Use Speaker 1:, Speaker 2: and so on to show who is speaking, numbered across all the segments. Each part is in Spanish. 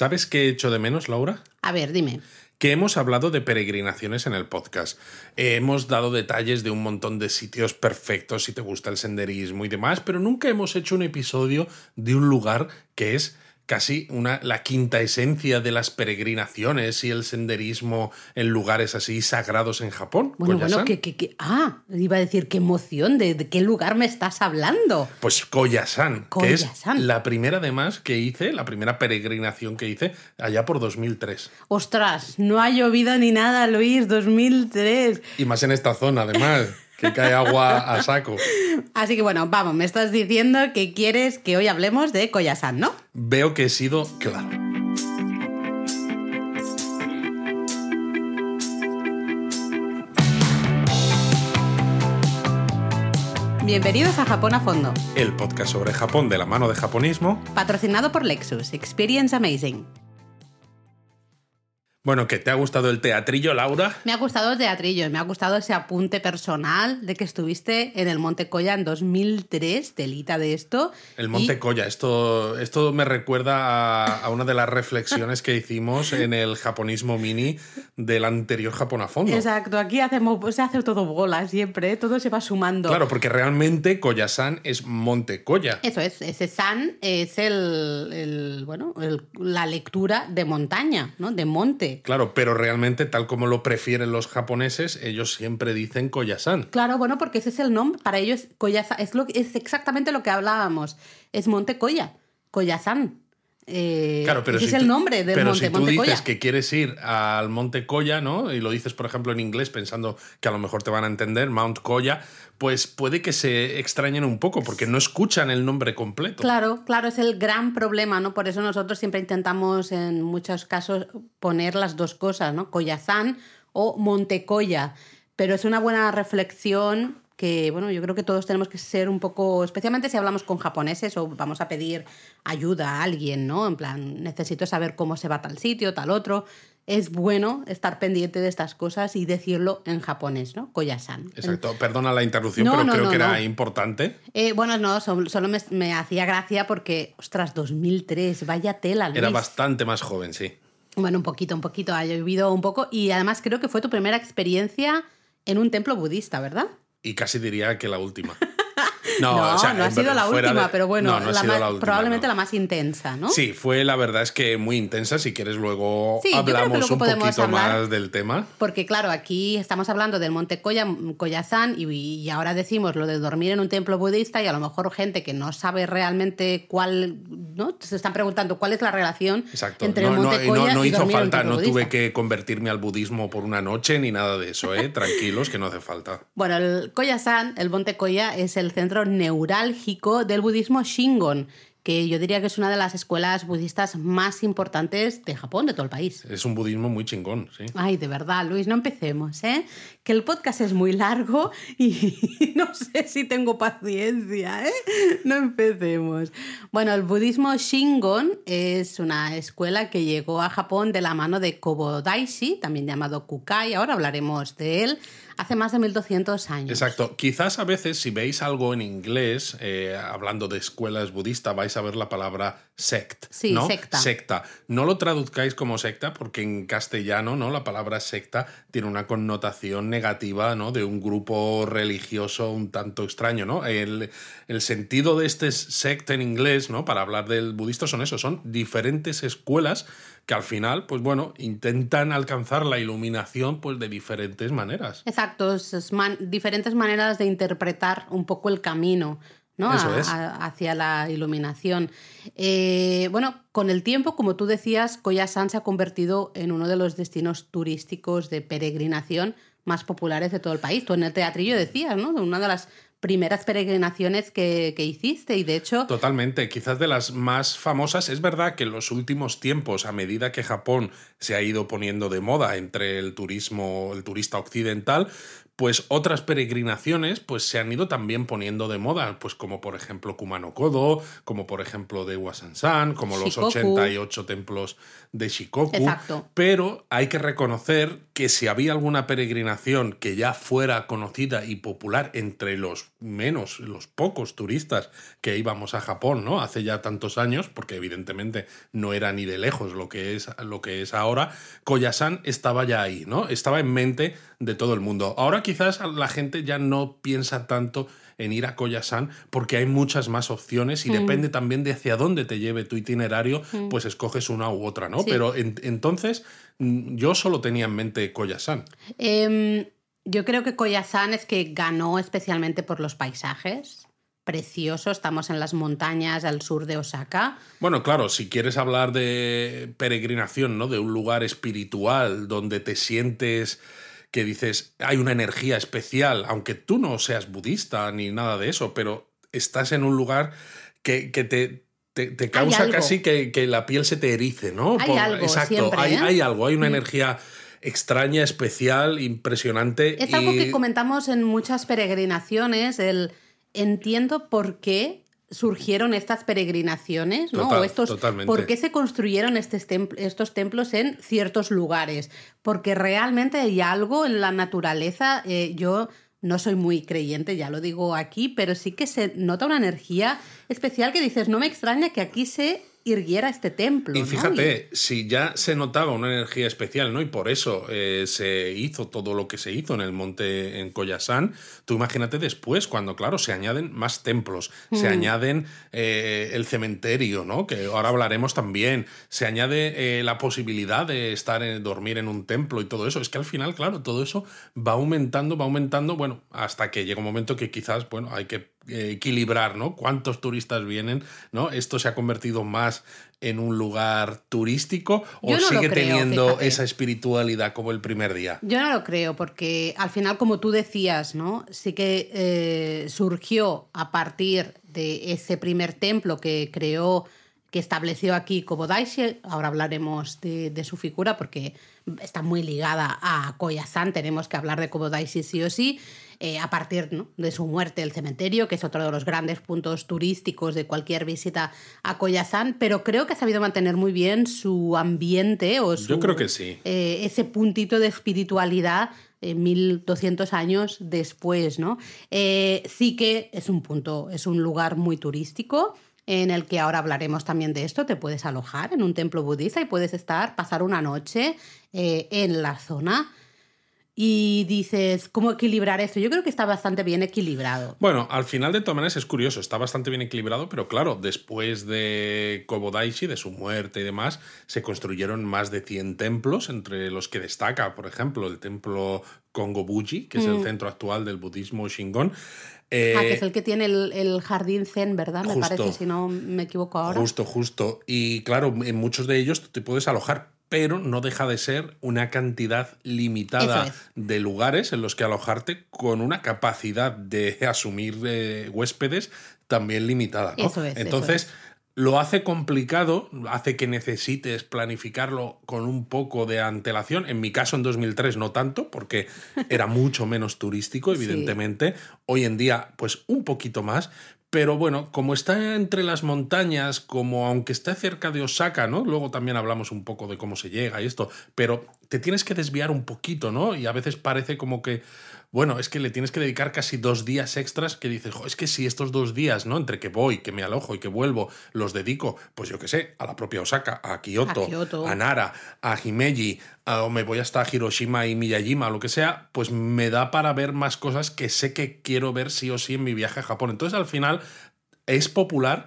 Speaker 1: ¿Sabes qué he hecho de menos, Laura?
Speaker 2: A ver, dime.
Speaker 1: Que hemos hablado de peregrinaciones en el podcast. Eh, hemos dado detalles de un montón de sitios perfectos si te gusta el senderismo y demás, pero nunca hemos hecho un episodio de un lugar que es casi una, la quinta esencia de las peregrinaciones y el senderismo en lugares así sagrados en Japón.
Speaker 2: Bueno,
Speaker 1: Koyasan.
Speaker 2: bueno, que, que, que- Ah, iba a decir qué emoción, ¿de, de qué lugar me estás hablando?
Speaker 1: Pues Koyasan, que es
Speaker 2: Koyasan.
Speaker 1: la primera además que hice, la primera peregrinación que hice allá por 2003.
Speaker 2: Ostras, no ha llovido ni nada, Luis, 2003.
Speaker 1: Y más en esta zona, además, que cae agua a saco.
Speaker 2: Así que bueno, vamos, me estás diciendo que quieres que hoy hablemos de Koyasan, ¿no?
Speaker 1: Veo que he sido claro.
Speaker 2: Bienvenidos a Japón a Fondo,
Speaker 1: El podcast sobre Japón de la mano de japonismo.
Speaker 2: patrocinado por Lexus, Experience Amazing.
Speaker 1: Bueno, ¿que te ha gustado el teatrillo, Laura?
Speaker 2: Me ha gustado el teatrillo, me ha gustado ese apunte personal de que estuviste en el Monte Koya en 2003, telita de esto.
Speaker 1: El Monte
Speaker 2: y-
Speaker 1: Koya. Esto, esto me recuerda a, a una de las reflexiones que hicimos en el japonismo mini del anterior Japón a fondo.
Speaker 2: Exacto, aquí hacemos, se hace todo bola siempre, ¿eh? todo se va sumando.
Speaker 1: Claro, porque realmente Koyasan es Monte Koya.
Speaker 2: Eso es, ese san es el, el, bueno, el- la lectura de montaña, ¿no? De monte.
Speaker 1: Claro, pero realmente, tal como lo prefieren los japoneses, ellos siempre dicen Koyasan.
Speaker 2: Claro, bueno, porque ese es el nombre, para ellos Koyasan, es, lo, es exactamente lo que hablábamos, es Monte Koya, Koyasan. Eh,
Speaker 1: Claro, pero si
Speaker 2: es el nombre del
Speaker 1: pero
Speaker 2: monte,
Speaker 1: si tú
Speaker 2: Monte
Speaker 1: dices que quieres ir al Monte Koya, ¿no? Y lo dices, por ejemplo, en inglés pensando que a lo mejor te van a entender, Mount Koya, pues puede que se extrañen un poco porque no escuchan el nombre completo.
Speaker 2: Claro, claro, es el gran problema, ¿no? Por eso nosotros siempre intentamos en muchos casos poner las dos cosas, ¿no? Koyasan o Montecoya. Pero es una buena reflexión que, bueno, yo creo que todos tenemos que ser un poco, especialmente si hablamos con japoneses o vamos a pedir ayuda a alguien, ¿no? En plan, necesito saber cómo se va a tal sitio, tal otro. Es bueno estar pendiente de estas cosas y decirlo en japonés, ¿no? Koyasan.
Speaker 1: Exacto, perdona la interrupción,
Speaker 2: No,
Speaker 1: pero
Speaker 2: no,
Speaker 1: creo
Speaker 2: no,
Speaker 1: que era importante.
Speaker 2: Eh, bueno, no, sol- solo me, me hacía gracia porque, ostras, 2003, vaya tela, Luis.
Speaker 1: Era bastante más joven, sí.
Speaker 2: Bueno, un poquito, un poquito, ha llovido un poco y además creo que fue tu primera experiencia en un templo budista, ¿verdad?
Speaker 1: Y casi diría que la última.
Speaker 2: No,
Speaker 1: o sea,
Speaker 2: no ha sido la última,
Speaker 1: de-
Speaker 2: pero bueno,
Speaker 1: No, no
Speaker 2: la más-
Speaker 1: la última,
Speaker 2: probablemente
Speaker 1: no.
Speaker 2: la más intensa, ¿no?
Speaker 1: Sí, fue la verdad es que muy intensa. Si quieres, luego
Speaker 2: Sí,
Speaker 1: hablamos
Speaker 2: luego
Speaker 1: un poquito más del tema.
Speaker 2: Porque claro, aquí estamos hablando del Monte Koya, Koyasan y, y ahora decimos lo de dormir en un templo budista y a lo mejor gente que no sabe realmente cuál, ¿no? Se están preguntando cuál es la relación
Speaker 1: Exacto.
Speaker 2: entre
Speaker 1: no,
Speaker 2: el Monte
Speaker 1: no-
Speaker 2: Koya
Speaker 1: no, no
Speaker 2: y
Speaker 1: hizo
Speaker 2: dormir en un
Speaker 1: falta,
Speaker 2: templo
Speaker 1: no tuve que convertirme al budismo por una noche ni nada de eso, ¿eh? Tranquilos, que no hace falta.
Speaker 2: Bueno, el Koyasan, el Monte Koya, es el centro neurálgico del budismo Shingon, que yo diría que es una de las escuelas budistas más importantes de Japón, de todo el país.
Speaker 1: Es un budismo muy chingón, sí.
Speaker 2: Ay, de verdad, Luis, no empecemos, ¿eh? Que el podcast es muy largo y no sé si tengo paciencia, ¿eh? No empecemos. Bueno, el budismo Shingon es una escuela que llegó a Japón de la mano de Kobodaishi, también llamado Kukai, ahora hablaremos de él, hace más de 1200 años.
Speaker 1: Exacto. Quizás a veces si veis algo en inglés, eh, hablando de escuelas budistas, vais a ver la palabra sect.
Speaker 2: Sí,
Speaker 1: ¿no?
Speaker 2: secta.
Speaker 1: Secta. No lo traduzcáis como secta porque en castellano, ¿no? La palabra secta tiene una connotación negativa, ¿no? De un grupo religioso un tanto extraño, ¿no? El, el sentido de este sect en inglés, ¿no? Para hablar del budista son eso, son diferentes escuelas que al final, pues bueno, intentan alcanzar la iluminación pues de diferentes maneras.
Speaker 2: Exacto, es- es man- diferentes maneras de interpretar un poco el camino. ¿no?
Speaker 1: Eso es.
Speaker 2: hacia la iluminación. Eh, bueno, con el tiempo, como tú decías, Koyasan se ha convertido en uno de los destinos turísticos de peregrinación más populares de todo el país. Tú en el teatrillo decías, ¿no? Una de las primeras peregrinaciones que, que hiciste y de hecho...
Speaker 1: Totalmente, quizás de las más famosas. Es verdad que en los últimos tiempos, a medida que Japón se ha ido poniendo de moda entre el turismo, el turista occidental, pues otras peregrinaciones pues se han ido también poniendo de moda, pues como por ejemplo Kumano Kodo, como por ejemplo de Wasansan, como los 88 templos de Shikoku.
Speaker 2: Exacto.
Speaker 1: Pero hay que reconocer que si había alguna peregrinación que ya fuera conocida y popular entre los menos, los pocos turistas que íbamos a Japón, ¿no? Hace ya tantos años, porque evidentemente no era ni de lejos lo que es, lo que es ahora, Koyasan estaba ya ahí, ¿no? Estaba en mente de todo el mundo. Ahora quizás la gente ya no piensa tanto en ir a Koyasan porque hay muchas más opciones y mm. depende también de hacia dónde te lleve tu itinerario, mm. pues escoges una u otra, ¿no? Pero entonces mm, yo solo tenía en mente Koyasan.
Speaker 2: Em, yo creo que Koyasan es que ganó especialmente por los paisajes precioso. Estamos en las montañas al sur de Osaka.
Speaker 1: Bueno, claro, si quieres hablar de peregrinación, ¿no? De un lugar espiritual donde te sientes que dices, hay una energía especial, aunque tú no seas budista ni nada de eso, pero estás en un lugar que, te, te, causa casi que, la piel se te erice, ¿no?
Speaker 2: Hay algo,
Speaker 1: exacto, hay,
Speaker 2: ¿eh?
Speaker 1: hay, algo, hay una mm. energía extraña, especial, impresionante.
Speaker 2: Es algo que comentamos en muchas peregrinaciones, el entiendo por qué surgieron estas peregrinaciones, ¿no? o estos, ¿Por qué se construyeron estos, estos, templos en ciertos lugares? Porque realmente hay algo en la naturaleza. Eh, yo no soy muy creyente, ya lo digo aquí, pero sí que se nota una energía especial que dices, no me extraña que aquí se irguiera este templo.
Speaker 1: Y fíjate, si ya se notaba una energía especial, ¿no? Y por eso eh, se hizo todo lo que se hizo en el monte en Koyasan, tú imagínate después, cuando, claro, se añaden más templos, se mm. añaden eh, el cementerio, ¿no? Que ahora hablaremos también, se añade eh, la posibilidad de estar, en, dormir en un templo y todo eso. Es que al final, claro, todo eso va aumentando, va aumentando, bueno, hasta que llega un momento que quizás, bueno, hay que equilibrar, ¿no? ¿Cuántos turistas vienen? ¿No? ¿Esto se ha convertido más en un lugar turístico o sigue teniendo esa espiritualidad como el primer día?
Speaker 2: Yo no lo creo, porque al final, como tú decías, ¿no? Sí que eh, surgió a partir de ese primer templo que creó que estableció aquí Kobodaishi, ahora hablaremos de, de, su figura porque está muy ligada a Koyasan, tenemos que hablar de Kobodaishi sí o sí, eh, a partir de su muerte el cementerio, que es otro de los grandes puntos turísticos de cualquier visita a Koyasan, pero creo que ha sabido mantener muy bien su ambiente o
Speaker 1: Yo creo que sí.
Speaker 2: Eh, ese puntito de espiritualidad 1200 años después, ¿no? Eh, sí que es un punto, es un lugar muy turístico en el que ahora hablaremos también de esto, te puedes alojar en un templo budista y puedes estar, pasar una noche en la zona y dices, ¿cómo equilibrar esto? Yo creo que está bastante bien equilibrado.
Speaker 1: Bueno, al final de todas maneras es curioso, está bastante bien equilibrado, pero claro, después de Kobodaishi, de su muerte y demás, se construyeron más de 100 templos, entre los que destaca, por ejemplo, el templo Kongobuji, que es el mm. centro actual del budismo Shingon.
Speaker 2: Eh, ah, que es el que tiene el, jardín zen, ¿verdad? Me parece, si no me equivoco ahora.
Speaker 1: Justo, justo. Y claro, en muchos de ellos tú te puedes alojar, pero no deja de ser una cantidad limitada de lugares en los que alojarte con una capacidad de asumir eh, huéspedes también limitada. Entonces, lo hace complicado, hace que necesites planificarlo con un poco de antelación. En mi caso, en 2003 no tanto, porque era mucho menos turístico, evidentemente. Hoy en día, pues un poquito más, pero bueno, como está entre las montañas, como aunque esté cerca de Osaka, ¿no? Luego también hablamos un poco de cómo se llega y esto, pero te tienes que desviar un poquito, ¿no? Y a veces parece como que bueno, es que le tienes que dedicar casi dos días extras que dices, es que si estos dos días, ¿no? Entre que voy, que me alojo y que vuelvo, los dedico, pues yo qué sé, a la propia Osaka, a Kioto, a, Nara, a Himeji, o me voy hasta Hiroshima y Miyajima, o lo que sea, pues me da para ver más cosas que sé que quiero ver sí o sí en mi viaje a Japón. Entonces al final es popular,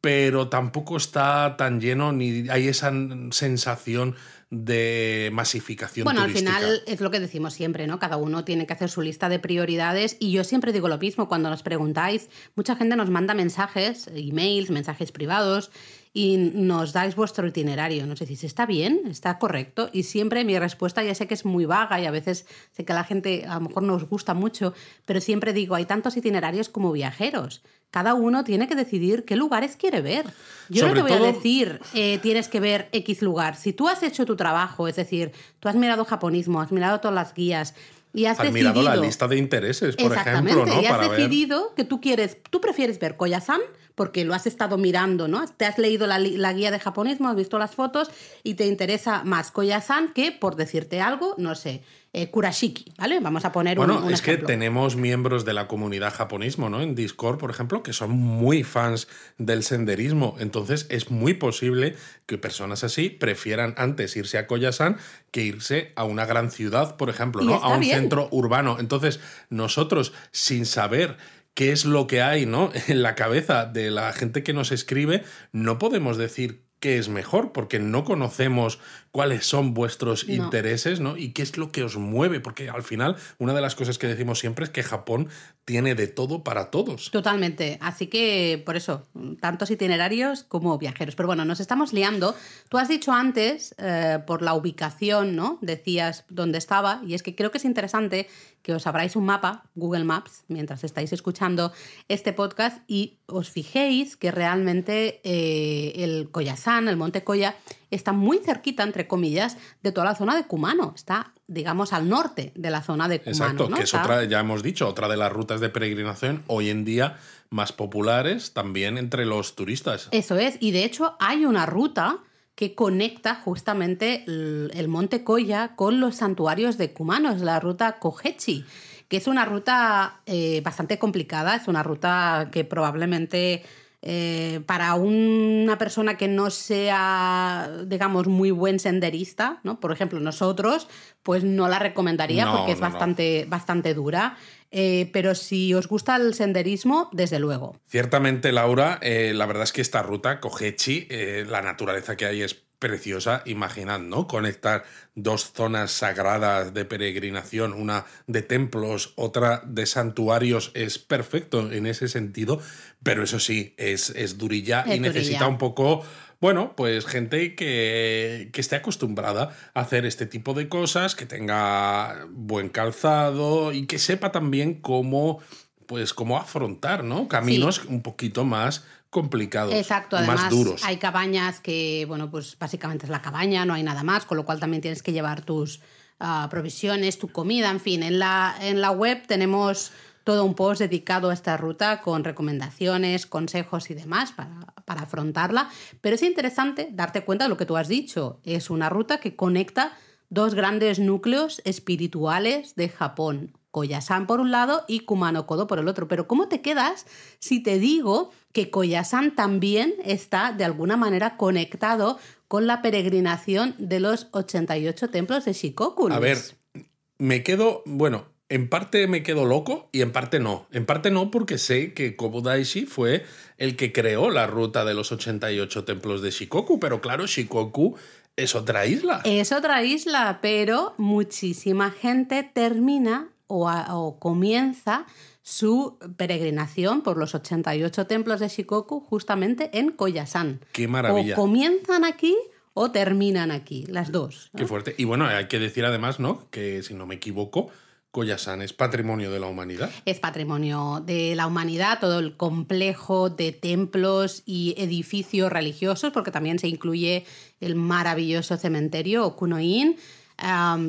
Speaker 1: pero tampoco está tan lleno ni hay esa sensación de masificación
Speaker 2: bueno, al final es lo que decimos siempre, ¿no? Cada uno tiene que hacer su lista de prioridades y yo siempre digo lo mismo cuando nos preguntáis, mucha gente nos manda mensajes, emails, mensajes privados y nos dais vuestro itinerario, nos decís, ¿está bien? ¿Está correcto? Y siempre mi respuesta ya sé que es muy vaga y a veces sé que a la gente a lo mejor nos gusta mucho, pero siempre digo, hay tantos itinerarios como viajeros cada uno tiene que decidir qué lugares quiere ver. Yo no te voy a decir, eh, tienes que ver X lugar. Si tú has hecho tu trabajo, es decir, tú has mirado japonismo, has mirado todas las guías, Y has,
Speaker 1: has mirado la lista de intereses, por
Speaker 2: Exactamente,
Speaker 1: ejemplo, ¿no?
Speaker 2: y has
Speaker 1: Para ver.
Speaker 2: decidido que tú quieres, tú prefieres ver Koyasan porque lo has estado mirando, ¿no? Te has leído la, la guía de japonismo, has visto las fotos y te interesa más Koyasan que, por decirte algo, no sé, eh, Kurashiki, ¿vale? Vamos a poner un-
Speaker 1: Bueno,
Speaker 2: un,
Speaker 1: es que tenemos miembros de la comunidad japonismo, ¿no? En Discord, por ejemplo, que son muy fans del senderismo. Entonces, es muy posible que personas así prefieran antes irse a Koyasan que irse a una gran ciudad, por ejemplo, ¿no? A un
Speaker 2: bien.
Speaker 1: centro urbano. Entonces, nosotros, sin saber qué es lo que hay, ¿no? En la cabeza de la gente que nos escribe, no podemos decir qué es mejor, porque no conocemos cuáles son vuestros
Speaker 2: No.
Speaker 1: intereses, ¿no? Y qué es lo que os mueve, porque al final una de las cosas que decimos siempre es que Japón tiene de todo para todos.
Speaker 2: Totalmente. Así que, por eso, tantos itinerarios como viajeros. Pero bueno, nos estamos liando. Tú has dicho antes, eh, por la ubicación, ¿no? Decías dónde estaba. Y es que creo que es interesante que os abráis un mapa, Google Maps, mientras estáis escuchando este podcast y os fijéis que realmente eh, el Koyasan, el Monte Koya, está muy cerquita, entre comillas, de toda la zona de Kumano. Está, digamos, al norte de la zona de Kumano.
Speaker 1: Exacto,
Speaker 2: ¿no?
Speaker 1: que es otra, ya hemos dicho, otra de las rutas de peregrinación hoy en día más populares también entre los turistas.
Speaker 2: Eso es, y de hecho hay una ruta que conecta justamente el, el Monte Koya con los santuarios de Kumano, es la ruta Kohechi, que es una ruta eh, bastante complicada, es una ruta que probablemente eh, para una persona que no sea, digamos, muy buen senderista, ¿no? Por ejemplo, nosotros, pues no la recomendaría
Speaker 1: No,
Speaker 2: porque es
Speaker 1: no, no.
Speaker 2: bastante, bastante dura. Eh, pero si os gusta el senderismo, desde luego.
Speaker 1: Ciertamente, Laura, eh, la verdad es que esta ruta, Kohechi, eh, la naturaleza que hay es preciosa. Imaginad, ¿no? Conectar dos zonas sagradas de peregrinación, una de templos, otra de santuarios, es perfecto en ese sentido, pero eso sí, es, es durilla
Speaker 2: Es
Speaker 1: y necesita un poco... Bueno, pues gente que, que esté acostumbrada a hacer este tipo de cosas, que tenga buen calzado y que sepa también cómo, pues, cómo afrontar, ¿no? Caminos un poquito más complicados,
Speaker 2: Exacto, además
Speaker 1: más duros.
Speaker 2: hay cabañas que, bueno, pues básicamente es la cabaña, no hay nada más, con lo cual también tienes que llevar tus ah, provisiones, tu comida, en fin. En la, en la web tenemos todo un post dedicado a esta ruta con recomendaciones, consejos y demás para, para afrontarla. Pero es interesante darte cuenta de lo que tú has dicho. Es una ruta que conecta dos grandes núcleos espirituales de Japón. Koyasan por un lado y Kumano Kodo por el otro. Pero ¿cómo te quedas si te digo que Koyasan también está de alguna manera conectado con la peregrinación de los 88 templos de Shikoku?
Speaker 1: A ver, me quedo, bueno, en parte me quedo loco y en parte no. En parte no porque sé que Kobodaishi fue el que creó la ruta de los 88 templos de Shikoku, pero claro, Shikoku es otra isla.
Speaker 2: Es otra isla, pero muchísima gente termina o, a- o comienza su peregrinación por los 88 templos de Shikoku justamente en Koyasan.
Speaker 1: Qué maravilla.
Speaker 2: O comienzan aquí o terminan aquí, las dos. ¿no?
Speaker 1: Qué fuerte. Y bueno, hay que decir además, ¿no? Que si no me equivoco, Koyasan es patrimonio de la humanidad.
Speaker 2: Es patrimonio de la humanidad, todo el complejo de templos y edificios religiosos, porque también se incluye el maravilloso cementerio Okunoin.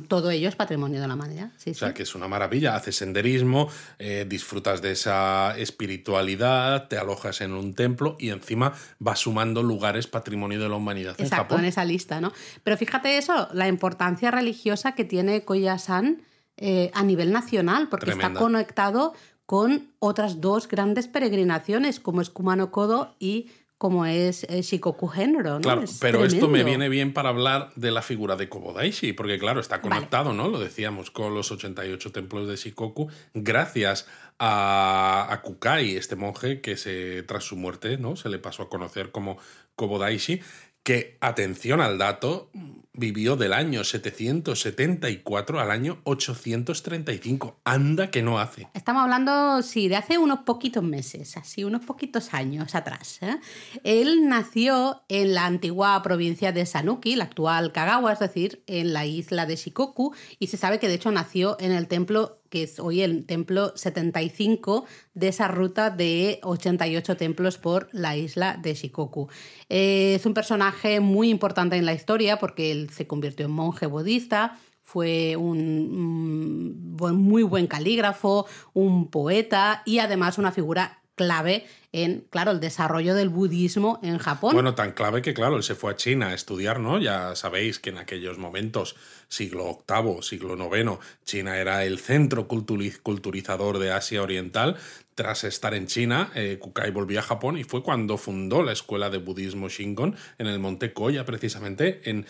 Speaker 2: Todo ello es patrimonio de la humanidad. Sí,
Speaker 1: O sea,
Speaker 2: sí.
Speaker 1: que es una maravilla. Haces senderismo, eh, disfrutas de esa espiritualidad, te alojas en un templo y encima vas sumando lugares patrimonio de la humanidad en
Speaker 2: Exacto,
Speaker 1: Japón.
Speaker 2: en esa lista, ¿no? Pero fíjate eso, la importancia religiosa que tiene Koyasan eh, a nivel nacional, porque está conectado con otras dos grandes peregrinaciones, como es Kumano Kodo y como es eh, Shikoku Henro, ¿no?
Speaker 1: Claro,
Speaker 2: Es
Speaker 1: pero esto me viene bien para hablar de la figura de Kobodaishi, porque claro, está conectado, ¿no? Lo decíamos con los 88 templos de Shikoku, gracias a, a Kukai, este monje que se, tras su muerte, ¿no? Se le pasó a conocer como Kobodaishi, que, atención al dato, vivió del año 774 al año 835. Anda que no hace.
Speaker 2: Estamos hablando, sí, de hace unos poquitos meses, así, unos poquitos años atrás. ¿eh? Él nació en la antigua provincia de Sanuki, la actual Kagawa, es decir, en la isla de Shikoku, y se sabe que de hecho nació en el templo que es hoy el templo 75 de esa ruta de 88 templos por la isla de Shikoku. Eh, es un personaje muy importante en la historia porque se convirtió en monje budista, fue un, muy buen calígrafo, un poeta y además una figura clave en, claro, el desarrollo del budismo en Japón.
Speaker 1: Bueno, tan clave que, claro, él se fue a China a estudiar, ¿no? Ya sabéis que en aquellos momentos, siglo VIII, siglo IX, China era el centro culturizador de Asia Oriental. Tras estar en China, eh, Kukai volvió a Japón y fue cuando fundó la escuela de budismo Shingon en el monte Koya, precisamente en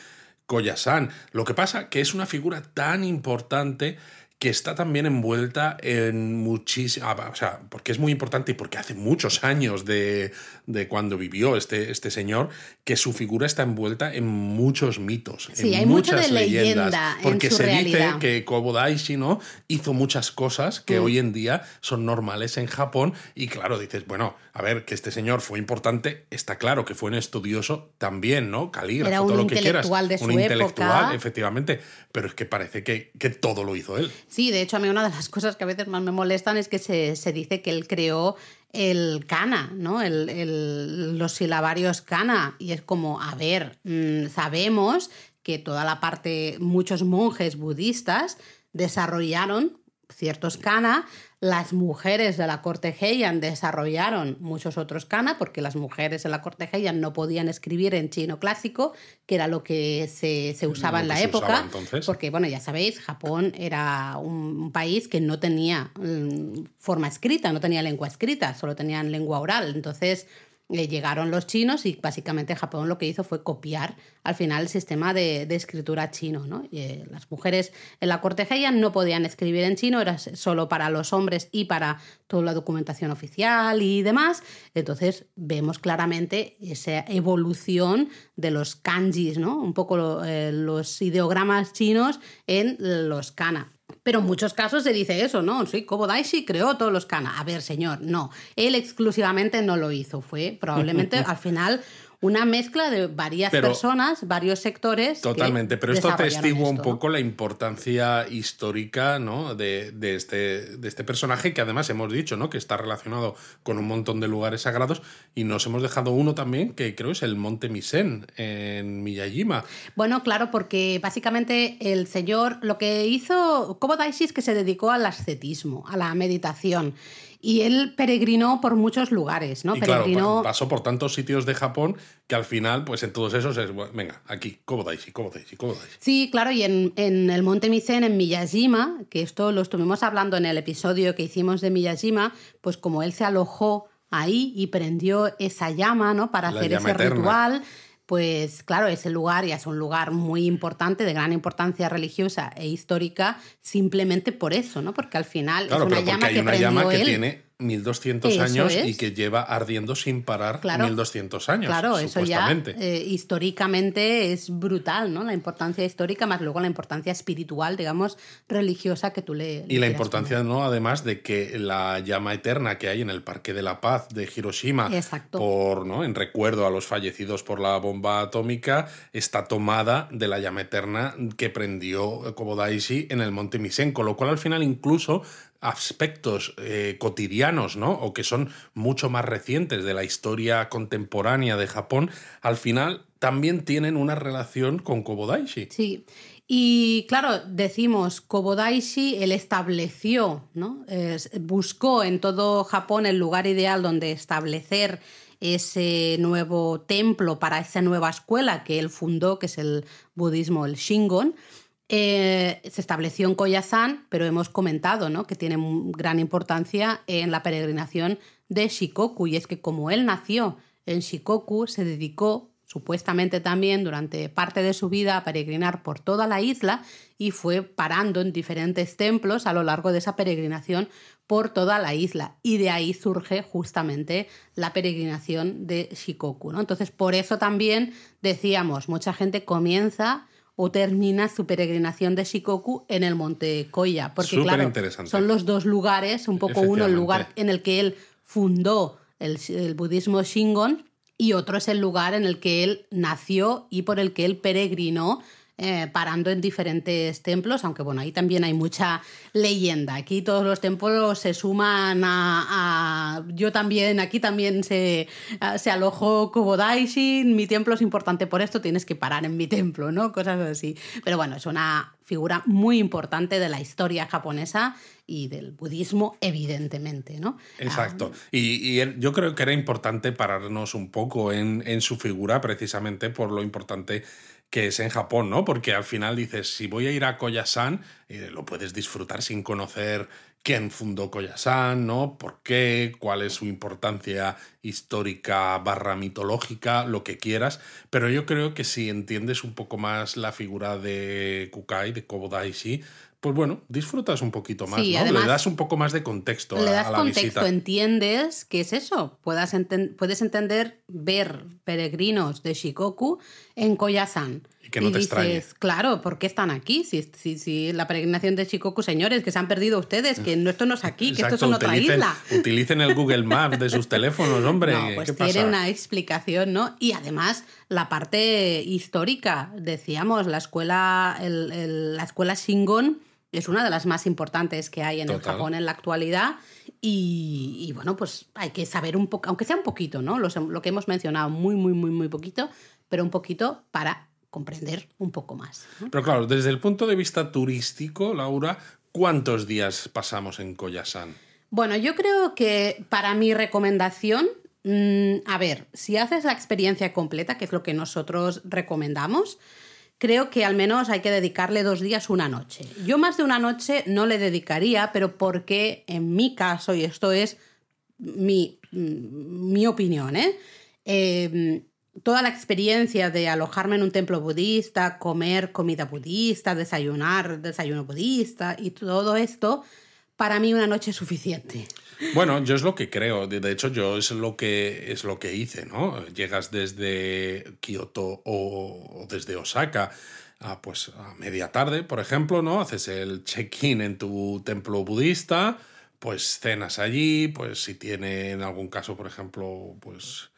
Speaker 1: Koyasan. Lo que pasa que es una figura tan importante que está también envuelta en muchísimo, ah, o sea, porque es muy importante y porque hace muchos años de, de, cuando vivió este, este señor, que su figura está envuelta en muchos mitos,
Speaker 2: sí,
Speaker 1: en
Speaker 2: hay
Speaker 1: muchas
Speaker 2: mucho de
Speaker 1: leyendas,
Speaker 2: leyenda
Speaker 1: porque
Speaker 2: en su
Speaker 1: se
Speaker 2: realidad.
Speaker 1: dice que Kobodaishi ¿no? hizo muchas cosas que
Speaker 2: Mm.
Speaker 1: hoy en día son normales en Japón y claro, dices, bueno, a ver, que este señor fue importante, está claro que fue un estudioso también, ¿no? Calígrafo,
Speaker 2: un
Speaker 1: todo lo que quieras,
Speaker 2: intelectual de
Speaker 1: un
Speaker 2: su
Speaker 1: intelectual,
Speaker 2: época.
Speaker 1: efectivamente, pero es que parece que, que todo lo hizo él.
Speaker 2: Sí, de hecho a mí una de las cosas que a veces más me molestan es que se, se dice que él creó el kana, ¿no? El, los silabarios kana. Y es como, a ver, mm, sabemos que toda la parte, muchos monjes budistas desarrollaron ciertos kana, las mujeres de la corte Heian desarrollaron muchos otros kana, porque las mujeres de la corte Heian no podían escribir en chino clásico, que era lo que se, se usaba en la época,
Speaker 1: usaba
Speaker 2: porque bueno, ya sabéis, Japón era un, un país que no tenía mm, forma escrita, no tenía lengua escrita, solo tenían lengua oral. Entonces llegaron los chinos y básicamente Japón lo que hizo fue copiar al final el sistema de, de escritura chino. ¿no? Y, eh, las mujeres en la corte Heian no podían escribir en chino, era solo para los hombres y para toda la documentación oficial y demás. Entonces vemos claramente esa evolución de los kanjis, ¿no? un poco eh, los ideogramas chinos en los kana. Pero en muchos casos se dice eso, ¿no? Sí, Kobodaishi creó todos los kana. A ver, señor, no. Él exclusivamente no lo hizo. Fue probablemente al final una mezcla de varias
Speaker 1: Pero-
Speaker 2: personas, varios sectores.
Speaker 1: Totalmente, pero esto atestigua un poco la importancia histórica ¿no? de, de este, de este personaje que además hemos dicho ¿no? que está relacionado con un montón de lugares sagrados y nos hemos dejado uno también que creo es el Monte Misen en Miyajima.
Speaker 2: Bueno, claro, porque básicamente el señor lo que hizo Kobodaishi es que se dedicó al ascetismo, a la meditación. Y él peregrinó por muchos lugares, ¿no?
Speaker 1: y
Speaker 2: peregrinó.
Speaker 1: pa- pasó por tantos sitios de Japón que al final, pues en todos esos es, bueno, venga, aquí, Kobodaishi, Kobodaishi, Kobodaishi.
Speaker 2: Sí, claro, y en, en el Monte Misen, en Miyajima, que esto lo estuvimos hablando en el episodio que hicimos de Miyajima, pues como él se alojó ahí y prendió esa llama, ¿no? Para
Speaker 1: La
Speaker 2: hacer ese
Speaker 1: eterna.
Speaker 2: ritual, pues claro, ese lugar ya es un lugar muy importante, de gran importancia religiosa e histórica, simplemente por eso, ¿no? Porque al final
Speaker 1: Claro,
Speaker 2: es una
Speaker 1: pero porque
Speaker 2: llama
Speaker 1: hay
Speaker 2: que
Speaker 1: una
Speaker 2: prendió
Speaker 1: llama que
Speaker 2: él.
Speaker 1: tiene 1200
Speaker 2: Eso
Speaker 1: años
Speaker 2: es.
Speaker 1: y que lleva ardiendo sin parar
Speaker 2: Claro.
Speaker 1: 1200 años.
Speaker 2: Claro, eso ya
Speaker 1: supuestamente.
Speaker 2: eh, históricamente es brutal, ¿no? La importancia histórica, más luego la importancia espiritual, digamos, religiosa que tú le. le
Speaker 1: Y la importancia, ¿no? Además de que la llama eterna que hay en el Parque de la Paz de Hiroshima,
Speaker 2: Exacto.
Speaker 1: por, ¿no? en recuerdo a los fallecidos por la bomba atómica, está tomada de la llama eterna que prendió Kobodaishi en el Monte Misen, con lo cual al final incluso aspectos eh, cotidianos, ¿no? O que son mucho más recientes de la historia contemporánea de Japón, al final también tienen una relación con Kobodaishi.
Speaker 2: Sí. Y claro, decimos, Kobodaishi, él estableció, ¿no? Buscó en todo Japón el lugar ideal donde establecer ese nuevo templo para esa nueva escuela que él fundó, que es el budismo, el Shingon. Eh, se estableció en Koyasan, pero hemos comentado ¿no? que tiene gran importancia en la peregrinación de Shikoku. Y es que como él nació en Shikoku, se dedicó supuestamente también durante parte de su vida a peregrinar por toda la isla y fue parando en diferentes templos a lo largo de esa peregrinación por toda la isla. Y de ahí surge justamente la peregrinación de Shikoku. Entonces, por eso también decíamos, mucha gente comienza o termina su peregrinación de Shikoku en el monte Koya. Porque, claro, son los dos lugares, un poco uno el lugar en el que él fundó el, el budismo Shingon y otro es el lugar en el que él nació y por el que él peregrinó eh, parando en diferentes templos, aunque bueno, ahí también hay mucha leyenda. Aquí todos los templos se suman a... yo también, aquí también se, se alojó Kobodaishi, mi templo es importante por esto, tienes que parar en mi templo, ¿no? Cosas así. Pero bueno, es una figura muy importante de la historia japonesa y del budismo, evidentemente, ¿no?
Speaker 1: Exacto. y, yo creo que era importante pararnos un poco en, en su figura precisamente por lo importante que es en Japón, ¿no? Porque al final dices, si voy a ir a Koyasan, eh, lo puedes disfrutar sin conocer quién fundó Koyasan, ¿no? ¿Por qué? ¿Cuál es su importancia histórica barra mitológica? Lo que quieras. Pero yo creo que si entiendes un poco más la figura de Kukai, de Kobodaishi, pues bueno, disfrutas un poquito más, ¿no? le das un poco más de contexto
Speaker 2: le
Speaker 1: das
Speaker 2: a, la contexto, entiendes qué es eso. puedes entender, ver peregrinos de Shikoku en Koyasan.
Speaker 1: Y que no te dices,
Speaker 2: claro, ¿por qué están aquí? Si, si, si, la peregrinación de Shikoku, señores, que se han perdido ustedes, que esto no es aquí, que esto es en otra isla.
Speaker 1: Utilicen el Google Maps de sus teléfonos, hombre.
Speaker 2: No, pues tiene una explicación, ¿no? Y además, la parte histórica, decíamos, la escuela, la escuela Shingon es una de las más importantes que hay en el Japón en la actualidad. Y, bueno, pues hay que saber un poco, aunque sea un poquito, ¿no? Lo, que hemos mencionado, muy, muy, muy, muy poquito, pero un poquito para comprender un poco más.
Speaker 1: Pero claro, desde el punto de vista turístico, Laura, ¿cuántos días pasamos en Koyasan?
Speaker 2: Bueno, yo creo que para mi recomendación, mm, a ver, si haces la experiencia completa, que es lo que nosotros recomendamos, creo que al menos hay que dedicarle dos días, una noche. Yo más de una noche no le dedicaría, pero porque en mi caso, y esto es mi, mi opinión, ¿eh? Em, toda la experiencia de alojarme en un templo budista, comer comida budista, desayunar desayuno budista y todo esto, para mí una noche es suficiente.
Speaker 1: Bueno, yo es lo que creo. De hecho, yo es lo que es lo que hice, ¿no? Llegas desde Kioto o, desde Osaka a, pues, a media tarde, por ejemplo, ¿no? Haces el check-in en tu templo budista, pues cenas allí, pues si tiene en algún caso, por ejemplo, pues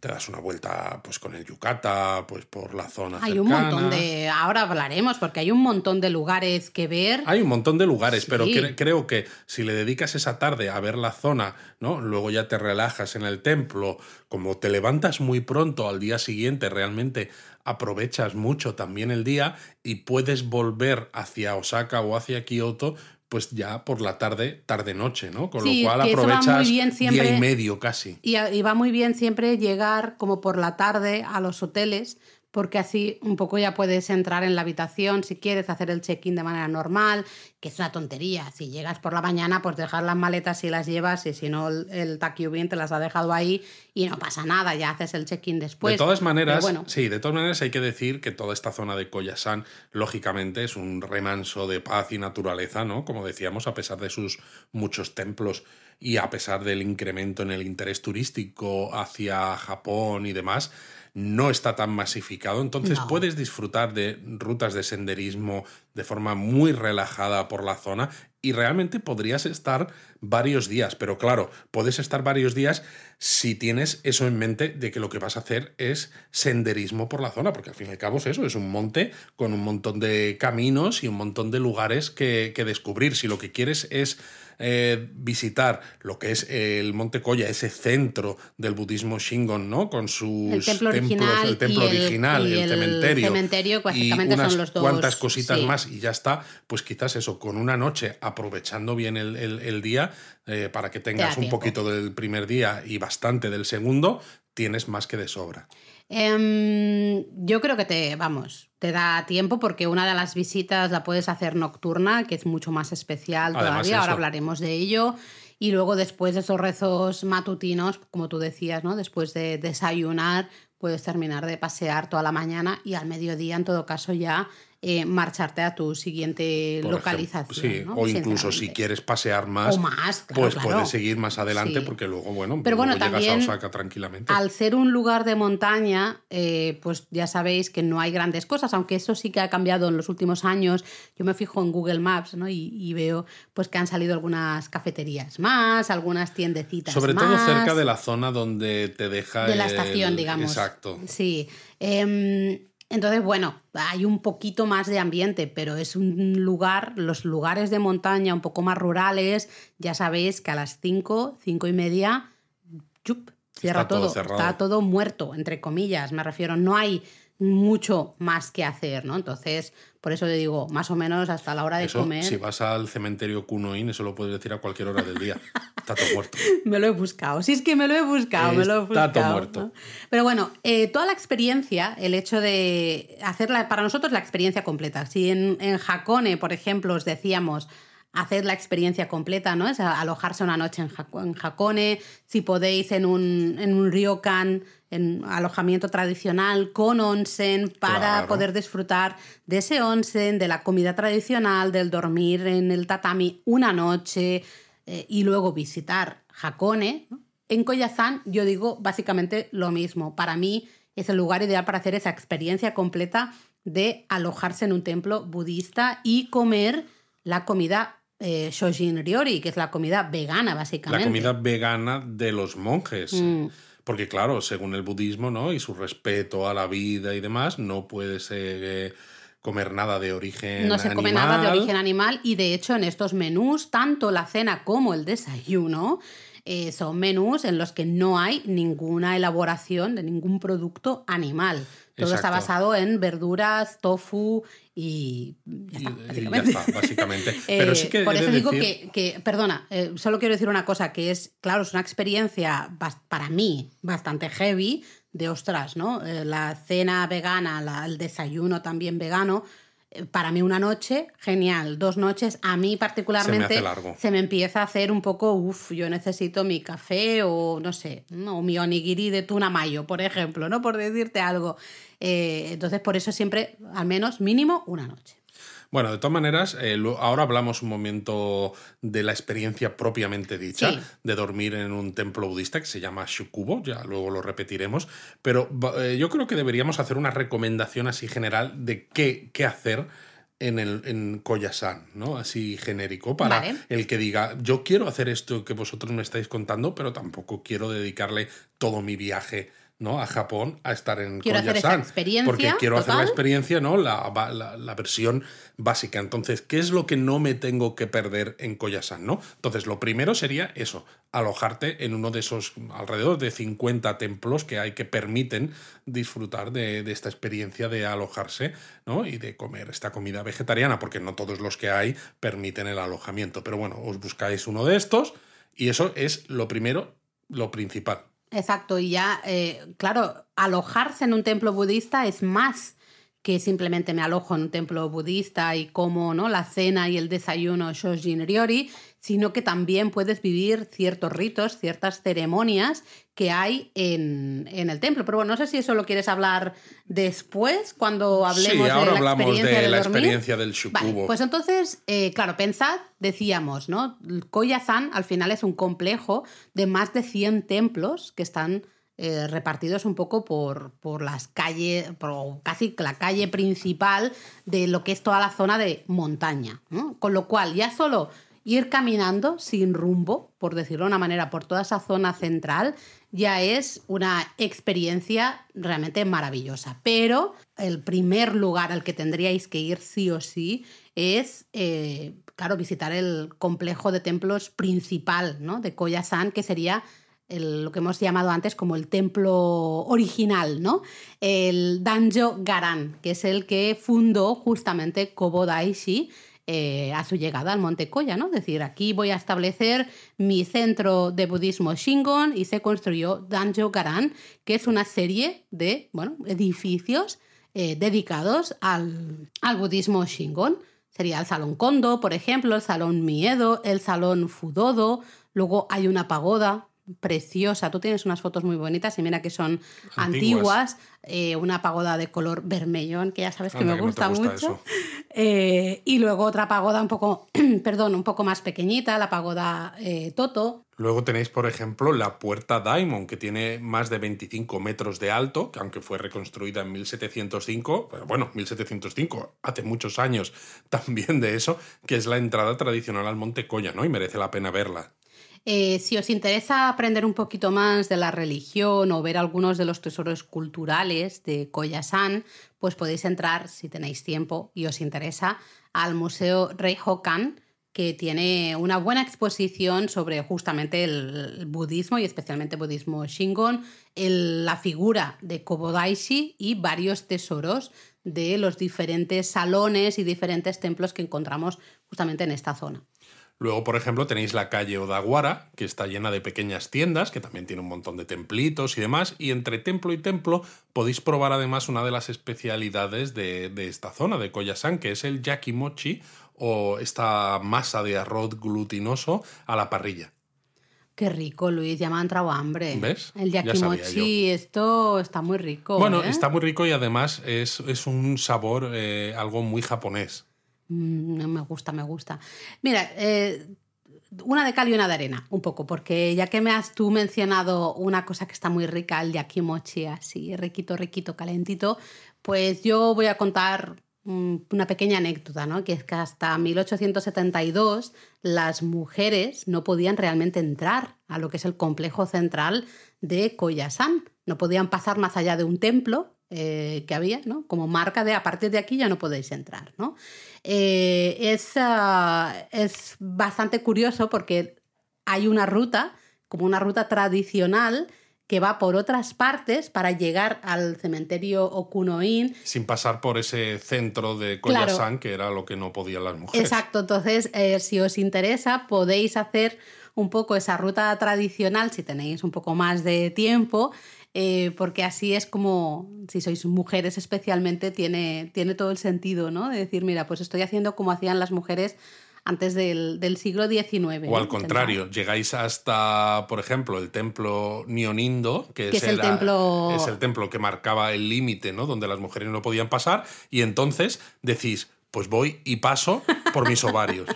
Speaker 1: te das una vuelta pues con el Yucata, pues por la zona
Speaker 2: Hay un montón de ahora hablaremos porque hay un montón de lugares que ver.
Speaker 1: Hay un montón de lugares, pero creo que si le dedicas esa tarde a ver la zona, ¿no? Luego ya te relajas en el templo, como te levantas muy pronto al día siguiente, realmente aprovechas mucho también el día y puedes volver hacia Osaka o hacia Kioto pues ya por la tarde, tarde-noche, ¿no? Con lo cual aprovechas día y medio casi.
Speaker 2: Y, y, va muy bien siempre llegar como por la tarde a los hoteles porque así un poco ya puedes entrar en la habitación si quieres hacer el check-in de manera normal, que es una tontería. Si llegas por la mañana, pues dejar las maletas y las llevas y si no el, el bien te las ha dejado ahí y no pasa nada, ya haces el check-in después.
Speaker 1: De todas maneras, sí, de todas maneras hay que decir que toda esta zona de Koyasan, lógicamente, es un remanso de paz y naturaleza, ¿no? Como decíamos, a pesar de sus muchos templos y a pesar del incremento en el interés turístico hacia Japón y demás, no está tan masificado, entonces puedes disfrutar de rutas de senderismo de forma muy relajada por la zona y realmente podrías estar varios días, pero claro, puedes estar varios días si tienes eso en mente de que lo que vas a hacer es senderismo por la zona, porque al fin y al cabo es eso, es un monte con un montón de caminos y un montón de lugares que, que descubrir. Si lo que quieres es eh, visitar lo que es el Monte Koya, ese centro del budismo Shingon, ¿no? Con sus
Speaker 2: el templo
Speaker 1: templos,
Speaker 2: original
Speaker 1: el templo original,
Speaker 2: y
Speaker 1: el, cementerio.
Speaker 2: cementerio
Speaker 1: y unas
Speaker 2: son los dos.
Speaker 1: cuantas cositas más y ya está. Pues quizás eso, con una noche aprovechando bien el, día, eh, para que tengas un poquito del primer día y bastante del segundo, tienes más que de sobra.
Speaker 2: Em, yo creo que te, vamos, te da tiempo porque una de las visitas la puedes hacer nocturna, que es mucho más especial todavía, ahora hablaremos de ello. Y luego después de esos rezos matutinos, como tú decías, ¿no? Después de desayunar, puedes terminar de pasear toda la mañana y al mediodía, en todo caso, ya eh, marcharte a tu siguiente localización.
Speaker 1: O incluso si quieres pasear más, pues puedes seguir más adelante porque luego, bueno,
Speaker 2: Pero bueno
Speaker 1: llegas a Osaka tranquilamente.
Speaker 2: Al ser un lugar de montaña, eh, pues ya sabéis que no hay grandes cosas, aunque eso sí que ha cambiado en los últimos años. Yo me fijo en Google Maps ¿no? y, veo pues que han salido algunas cafeterías más, algunas tiendecitas
Speaker 1: Sobre todo cerca de la zona donde te deja...
Speaker 2: De la estación, digamos.
Speaker 1: Exacto.
Speaker 2: Sí. Em, Entonces, bueno, hay un poquito más de ambiente, pero es un lugar, los lugares de montaña un poco más rurales, ya sabéis que a las 5, 5 y media, chup, cierra
Speaker 1: Está todo
Speaker 2: todo, está todo muerto, entre comillas, me refiero, no hay mucho más que hacer, ¿no? Entonces, por eso te digo, más o menos hasta la hora de
Speaker 1: Eso,
Speaker 2: comer.
Speaker 1: si vas al cementerio Kunoin, eso lo puedes decir a cualquier hora del día. Está todo muerto.
Speaker 2: Me lo he buscado. Si es que me lo he buscado, me lo he
Speaker 1: Está
Speaker 2: buscado.
Speaker 1: todo muerto.
Speaker 2: ¿no? Pero bueno, eh, toda la experiencia, el hecho de hacerla, para nosotros la experiencia completa. Si en, en Hakone, por ejemplo, os decíamos hacer la experiencia completa, ¿no? Es alojarse una noche en, Hakone, si podéis en un, en un ryokan, en alojamiento tradicional con onsen para
Speaker 1: Claro.
Speaker 2: poder disfrutar de ese onsen, de la comida tradicional, del dormir en el tatami una noche eh, y luego visitar Hakone. ¿no? En Koyazan yo digo básicamente lo mismo. Para mí es el lugar ideal para hacer esa experiencia completa de alojarse en un templo budista y comer la comida eh, Shojin Ryori, que es la comida vegana básicamente.
Speaker 1: La comida vegana de los monjes.
Speaker 2: Mm.
Speaker 1: Porque claro, según el budismo, ¿no? Y su respeto a la vida y demás, no puedes eh, comer nada de origen
Speaker 2: No se
Speaker 1: animal.
Speaker 2: come nada de origen animal y de hecho en estos menús, tanto la cena como el desayuno, eh, son menús en los que no hay ninguna elaboración de ningún producto animal. Todo está basado en verduras, tofu y ya está,
Speaker 1: y ya
Speaker 2: básicamente.
Speaker 1: está, básicamente.
Speaker 2: Eh,
Speaker 1: Pero sí que
Speaker 2: por eso
Speaker 1: de
Speaker 2: digo
Speaker 1: decir-
Speaker 2: que, que- perdona, eh, solo quiero decir una cosa, que es, claro, es una experiencia para mí bastante heavy de ostras, ¿no? Eh, la cena vegana, la- el desayuno también vegano, para mí una noche, genial, dos noches, a mí particularmente
Speaker 1: hace largo.
Speaker 2: se me empieza a hacer un poco, uff, yo necesito mi café o no sé, ¿no? o mi onigiri de tuna mayo, por ejemplo, ¿no? Por decirte algo. Eh, entonces, por eso siempre, al menos mínimo, una noche.
Speaker 1: Bueno, de todas maneras, eh, lo- ahora hablamos un momento de la experiencia propiamente dicha,
Speaker 2: Sí.
Speaker 1: de dormir en un templo budista que se llama Shukubo, ya luego lo repetiremos, pero eh, yo creo que deberíamos hacer una recomendación así general de qué, qué hacer en, el, en Koyasan, ¿no? Así genérico, para
Speaker 2: Vale.
Speaker 1: el que diga, yo quiero hacer esto que vosotros me estáis contando, pero tampoco quiero dedicarle todo mi viaje. ¿No? a Japón a estar en
Speaker 2: Quiero hacer esa
Speaker 1: Koyasan,
Speaker 2: experiencia
Speaker 1: porque quiero hacer la experiencia, ¿no? La, la- la versión básica. Entonces, ¿qué es lo que no me tengo que perder en Koyasan, no? Entonces, lo primero sería eso, alojarte en uno de esos alrededor de 50 templos que hay que permiten disfrutar de, de esta experiencia de alojarse, ¿no? Y de comer esta comida vegetariana, porque no todos los que hay permiten el alojamiento. Pero bueno, os buscáis uno de estos y eso es lo primero, lo principal.
Speaker 2: Exacto, y ya, eh, claro, alojarse en un templo budista es más que simplemente me alojo en un templo budista y como ¿no? la cena y el desayuno Shojin Ryori, sino que también puedes vivir ciertos ritos, ciertas ceremonias que hay en, en el templo. Pero bueno, no sé si eso lo quieres hablar después, cuando hablemos
Speaker 1: sí, ahora
Speaker 2: de la
Speaker 1: hablamos
Speaker 2: experiencia
Speaker 1: de la
Speaker 2: dormir.
Speaker 1: experiencia del Shukubo.
Speaker 2: Vale, pues entonces, eh, claro, pensad, decíamos, ¿no? Koyasan al final es un complejo de más de 100 templos que están eh, repartidos un poco por, por las calles, por casi la calle principal de lo que es toda la zona de montaña. ¿no? Con lo cual, ya solo ir caminando sin rumbo, por decirlo de una manera, por toda esa zona central, ya es una experiencia realmente maravillosa. Pero el primer lugar al que tendríais que ir sí o sí es, eh, claro, visitar el complejo de templos principal ¿no? de Koyasan, que sería lo que hemos llamado antes como el templo original, ¿no? El Danjo Garan, que es el que fundó justamente Kobo Daishi eh, a su llegada al Monte Koya, ¿no? Es decir, aquí voy a establecer mi centro de budismo Shingon y se construyó Danjo Garan, que es una serie de, bueno, edificios eh, dedicados al, al budismo Shingon. Sería el Salón Kondo, por ejemplo, el Salón Miedo, el Salón Fudodo, luego hay una pagoda preciosa. Tú tienes unas fotos muy bonitas y mira que son antiguas.
Speaker 1: Antiguas.
Speaker 2: eh, una pagoda de color vermellón, que ya sabes que
Speaker 1: Anda,
Speaker 2: me
Speaker 1: que no te
Speaker 2: gusta,
Speaker 1: gusta
Speaker 2: mucho. Eh, y luego otra pagoda un poco, perdón, un poco más pequeñita, la pagoda eh, Toto.
Speaker 1: Luego tenéis, por ejemplo, la puerta Diamond, que tiene más de 25 metros de alto, que aunque fue reconstruida en 1705, pero bueno, 1705, hace muchos años también de eso, que es la entrada tradicional al Monte Colla, ¿no? Y merece la pena verla.
Speaker 2: Eh, si os interesa aprender un poquito más de la religión o ver algunos de los tesoros culturales de Koyasan, pues podéis entrar, si tenéis tiempo y os interesa, al Museo Reihokan, que tiene una buena exposición sobre justamente el budismo y especialmente budismo Shingon, la figura de Kobodaishi y varios tesoros de los diferentes salones y diferentes templos que encontramos justamente en esta zona.
Speaker 1: Luego, por ejemplo, tenéis la calle Odawara, que está llena de pequeñas tiendas, que también tiene un montón de templitos y demás. Y entre templo y templo podéis probar además una de las especialidades de, esta zona, de Koyasan, que es el yakimochi o esta masa de arroz glutinoso a la parrilla.
Speaker 2: Qué rico, Luis, ya me ha entrado hambre.
Speaker 1: ¿Ves?
Speaker 2: El yakimochi, esto está muy rico.
Speaker 1: Bueno,
Speaker 2: ¿eh?
Speaker 1: está muy rico y además es, un sabor eh, algo muy japonés.
Speaker 2: Mm, me gusta, me gusta. Mira, eh, una de cal y una de arena, un poco, porque ya que me has tú mencionado una cosa que está muy rica, el yakimochi, así, riquito, riquito, calentito, pues yo voy a contar mm, una pequeña anécdota, ¿no? Que es que hasta 1872 las mujeres no podían realmente entrar a lo que es el complejo central de Koyasan. No podían pasar más allá de un templo eh, que había, ¿no? Como marca de a partir de aquí ya no podéis entrar, ¿no? Eh, es, ah, es bastante curioso porque hay una ruta, como una ruta tradicional, que va por otras partes para llegar al cementerio Okunoin.
Speaker 1: Sin pasar por ese centro de Koyasan, que era lo que no podían las mujeres.
Speaker 2: Exacto, entonces eh, si os interesa podéis hacer un poco esa ruta tradicional si tenéis un poco más de tiempo eh, porque así es como, si sois mujeres especialmente, tiene, tiene todo el sentido, ¿no? De decir, mira, pues estoy haciendo como hacían las mujeres antes del, siglo XIX.
Speaker 1: O al contrario, llegáis hasta, por ejemplo, el templo Nionindo, que,
Speaker 2: es, el, templo...
Speaker 1: es el templo que marcaba el límite, ¿no? Donde las mujeres no podían pasar, y entonces decís, pues voy y paso por mis ovarios,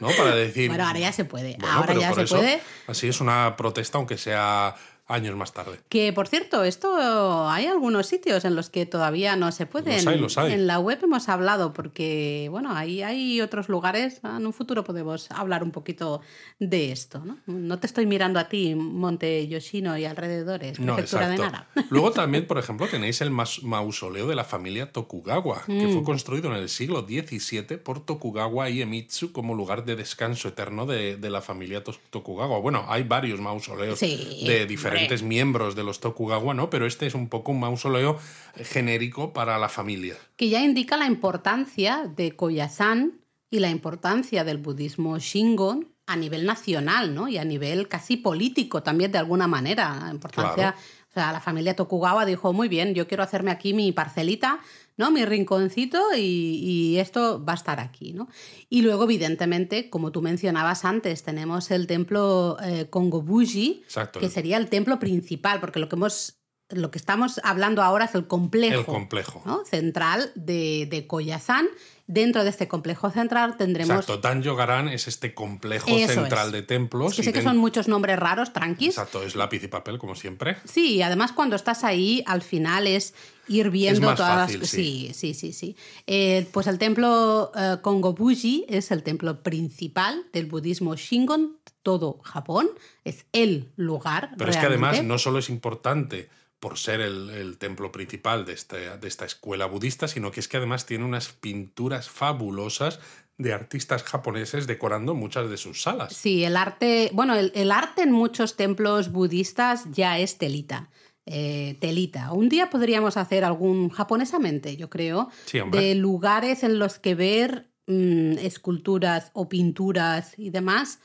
Speaker 1: ¿no? Para decir...
Speaker 2: Bueno, ahora ya se puede, ahora ya se puede.
Speaker 1: Así es una protesta, aunque sea años más tarde.
Speaker 2: Que por cierto, esto hay algunos sitios en los que todavía no se puede. En la web hemos hablado porque, bueno, ahí hay otros lugares. En un futuro podemos hablar un poquito de esto. No, no te estoy mirando a ti, Monte Yoshino y alrededores, prefectura de Nara.
Speaker 1: Luego también, por ejemplo, tenéis el mausoleo de la familia Tokugawa, que fue mm. construido en el siglo XVII por Tokugawa Iemitsu como lugar de descanso eterno de, de la familia Tokugawa. Bueno, hay varios mausoleos de diferentes miembros de los Tokugawa, ¿no? Pero este es un poco un mausoleo genérico para la familia.
Speaker 2: Que ya indica la importancia de Koyasan y la importancia del budismo Shingon a nivel nacional, ¿no? Y a nivel casi político también de alguna manera. La importancia, o sea, la familia Tokugawa dijo, muy bien, yo quiero hacerme aquí mi parcelita ¿no? Mi rinconcito y, esto va a estar aquí, ¿no? Y luego, evidentemente, como tú mencionabas antes, tenemos el templo eh, Kongobuji, que sería el templo principal, porque lo que hemos lo que estamos hablando ahora es el complejo,
Speaker 1: el complejo.
Speaker 2: central de, de Koyasan Dentro de este complejo central tendremos.
Speaker 1: Exacto, Danjo es este complejo central de templos.
Speaker 2: que sé que son muchos nombres raros, tranquis.
Speaker 1: Exacto, es lápiz y papel, como siempre.
Speaker 2: Sí, y además cuando estás ahí, al final es ir viendo
Speaker 1: es
Speaker 2: todas
Speaker 1: fácil,
Speaker 2: las. Sí, sí, sí, sí. Eh, pues el templo uh, Kongobuji es el templo principal del budismo Shingon, todo Japón. Es el lugar.
Speaker 1: Pero
Speaker 2: es
Speaker 1: que además no solo es importante por ser el, templo principal de, este, de esta escuela budista, sino que es que además tiene unas pinturas fabulosas de artistas japoneses decorando muchas de sus salas.
Speaker 2: Sí, el arte, bueno, el, arte en muchos templos budistas ya es telita. Eh, telita. Un día podríamos hacer algún japonesamente, yo creo, de lugares en los que ver mm, esculturas o pinturas y demás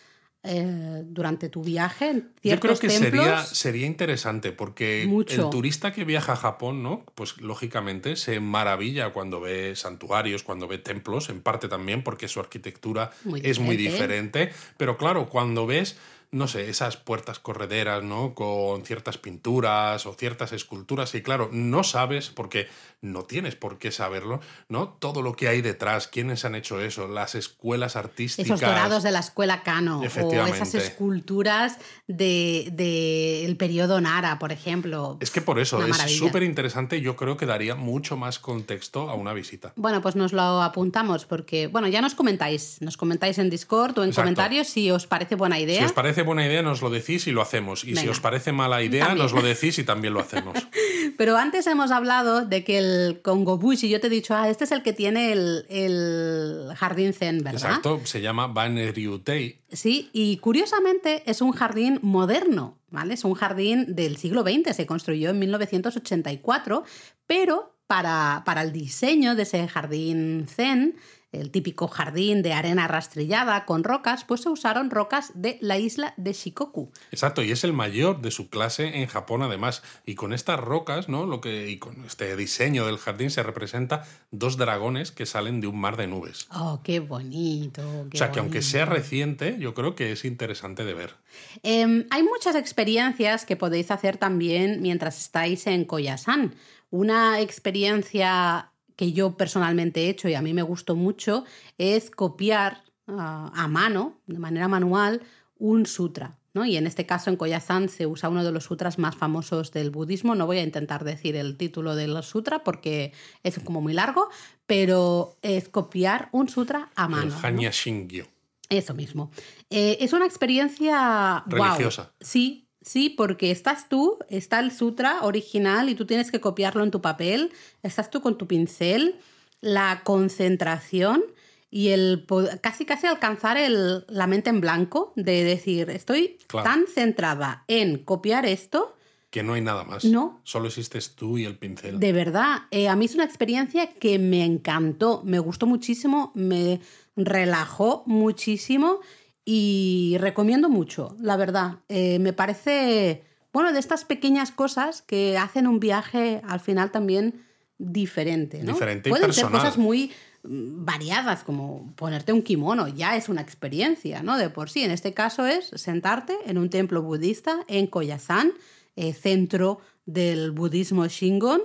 Speaker 2: eh, durante tu viaje.
Speaker 1: Yo creo que sería, sería interesante porque el turista que viaja a Japón, ¿no? Pues lógicamente se maravilla cuando ve santuarios, cuando ve templos, en parte también porque su arquitectura es muy diferente. Pero claro, cuando ves no sé, esas puertas correderas, ¿no? Con ciertas pinturas o ciertas esculturas. Y claro, no sabes, porque no tienes por qué saberlo, ¿no? Todo lo que hay detrás, quiénes han hecho eso, las escuelas artísticas.
Speaker 2: Esos dorados de la escuela Kano. O esas esculturas del de, periodo Nara, por ejemplo.
Speaker 1: Es que por eso es súper interesante. Yo creo que daría mucho más contexto a una visita.
Speaker 2: Bueno, pues nos lo apuntamos porque, bueno, ya nos comentáis. Nos comentáis en Discord o en comentarios si os parece buena idea.
Speaker 1: Si os parece parece buena idea, nos lo decís y lo hacemos. Y si os parece mala idea, nos lo decís y también lo hacemos.
Speaker 2: Pero antes hemos hablado de que el Congo Bush, y yo te he dicho, ah, este es el que tiene el, jardín zen, ¿verdad?
Speaker 1: Exacto, se llama Ryutei.
Speaker 2: Sí, y curiosamente es un jardín moderno, ¿vale? Es un jardín del siglo XX, se construyó en 1984, pero para, para el diseño de ese jardín zen el típico jardín de arena rastrillada con rocas, pues se usaron rocas de la isla de Shikoku.
Speaker 1: Exacto, y es el mayor de su clase en Japón además. Y con estas rocas, ¿no? Lo que, y con este diseño del jardín se representa dos dragones que salen de un mar de nubes.
Speaker 2: Oh, qué bonito. o
Speaker 1: sea, que aunque sea reciente, yo creo que es interesante de ver.
Speaker 2: Em, hay muchas experiencias que podéis hacer también mientras estáis en Koyasan. Una experiencia que yo personalmente he hecho y a mí me gustó mucho es copiar ah, a mano, de manera manual, un sutra. ¿no? Y en este caso, en Koyasan se usa uno de los sutras más famosos del budismo. No voy a intentar decir el título del sutra porque es como muy largo, pero es copiar un sutra a mano.
Speaker 1: El Hanya Shingyo.
Speaker 2: Eso mismo. Eh, es una experiencia
Speaker 1: religiosa.
Speaker 2: Sí, Sí, porque estás tú, está el sutra original y tú tienes que copiarlo en tu papel, estás tú con tu pincel, la concentración y el casi casi alcanzar el, la mente en blanco de decir, estoy tan centrada en copiar esto.
Speaker 1: Que no hay nada más.
Speaker 2: No.
Speaker 1: Solo existes tú y el pincel.
Speaker 2: De verdad, eh, a mí es una experiencia que me encantó, me gustó muchísimo, me relajó muchísimo y recomiendo mucho, la verdad. Eh, me parece, bueno, de estas pequeñas cosas que hacen un viaje al final también diferente. ¿no?
Speaker 1: Diferente y
Speaker 2: Pueden
Speaker 1: ser
Speaker 2: cosas muy mm, variadas, como ponerte un kimono, ya es una experiencia, ¿no? De por sí. En este caso es sentarte en un templo budista en Koyasan, eh, centro del budismo Shingon,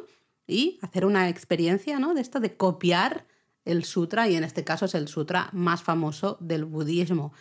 Speaker 2: y hacer una experiencia, ¿no? De esto de copiar el sutra, y en este caso es el sutra más famoso del budismo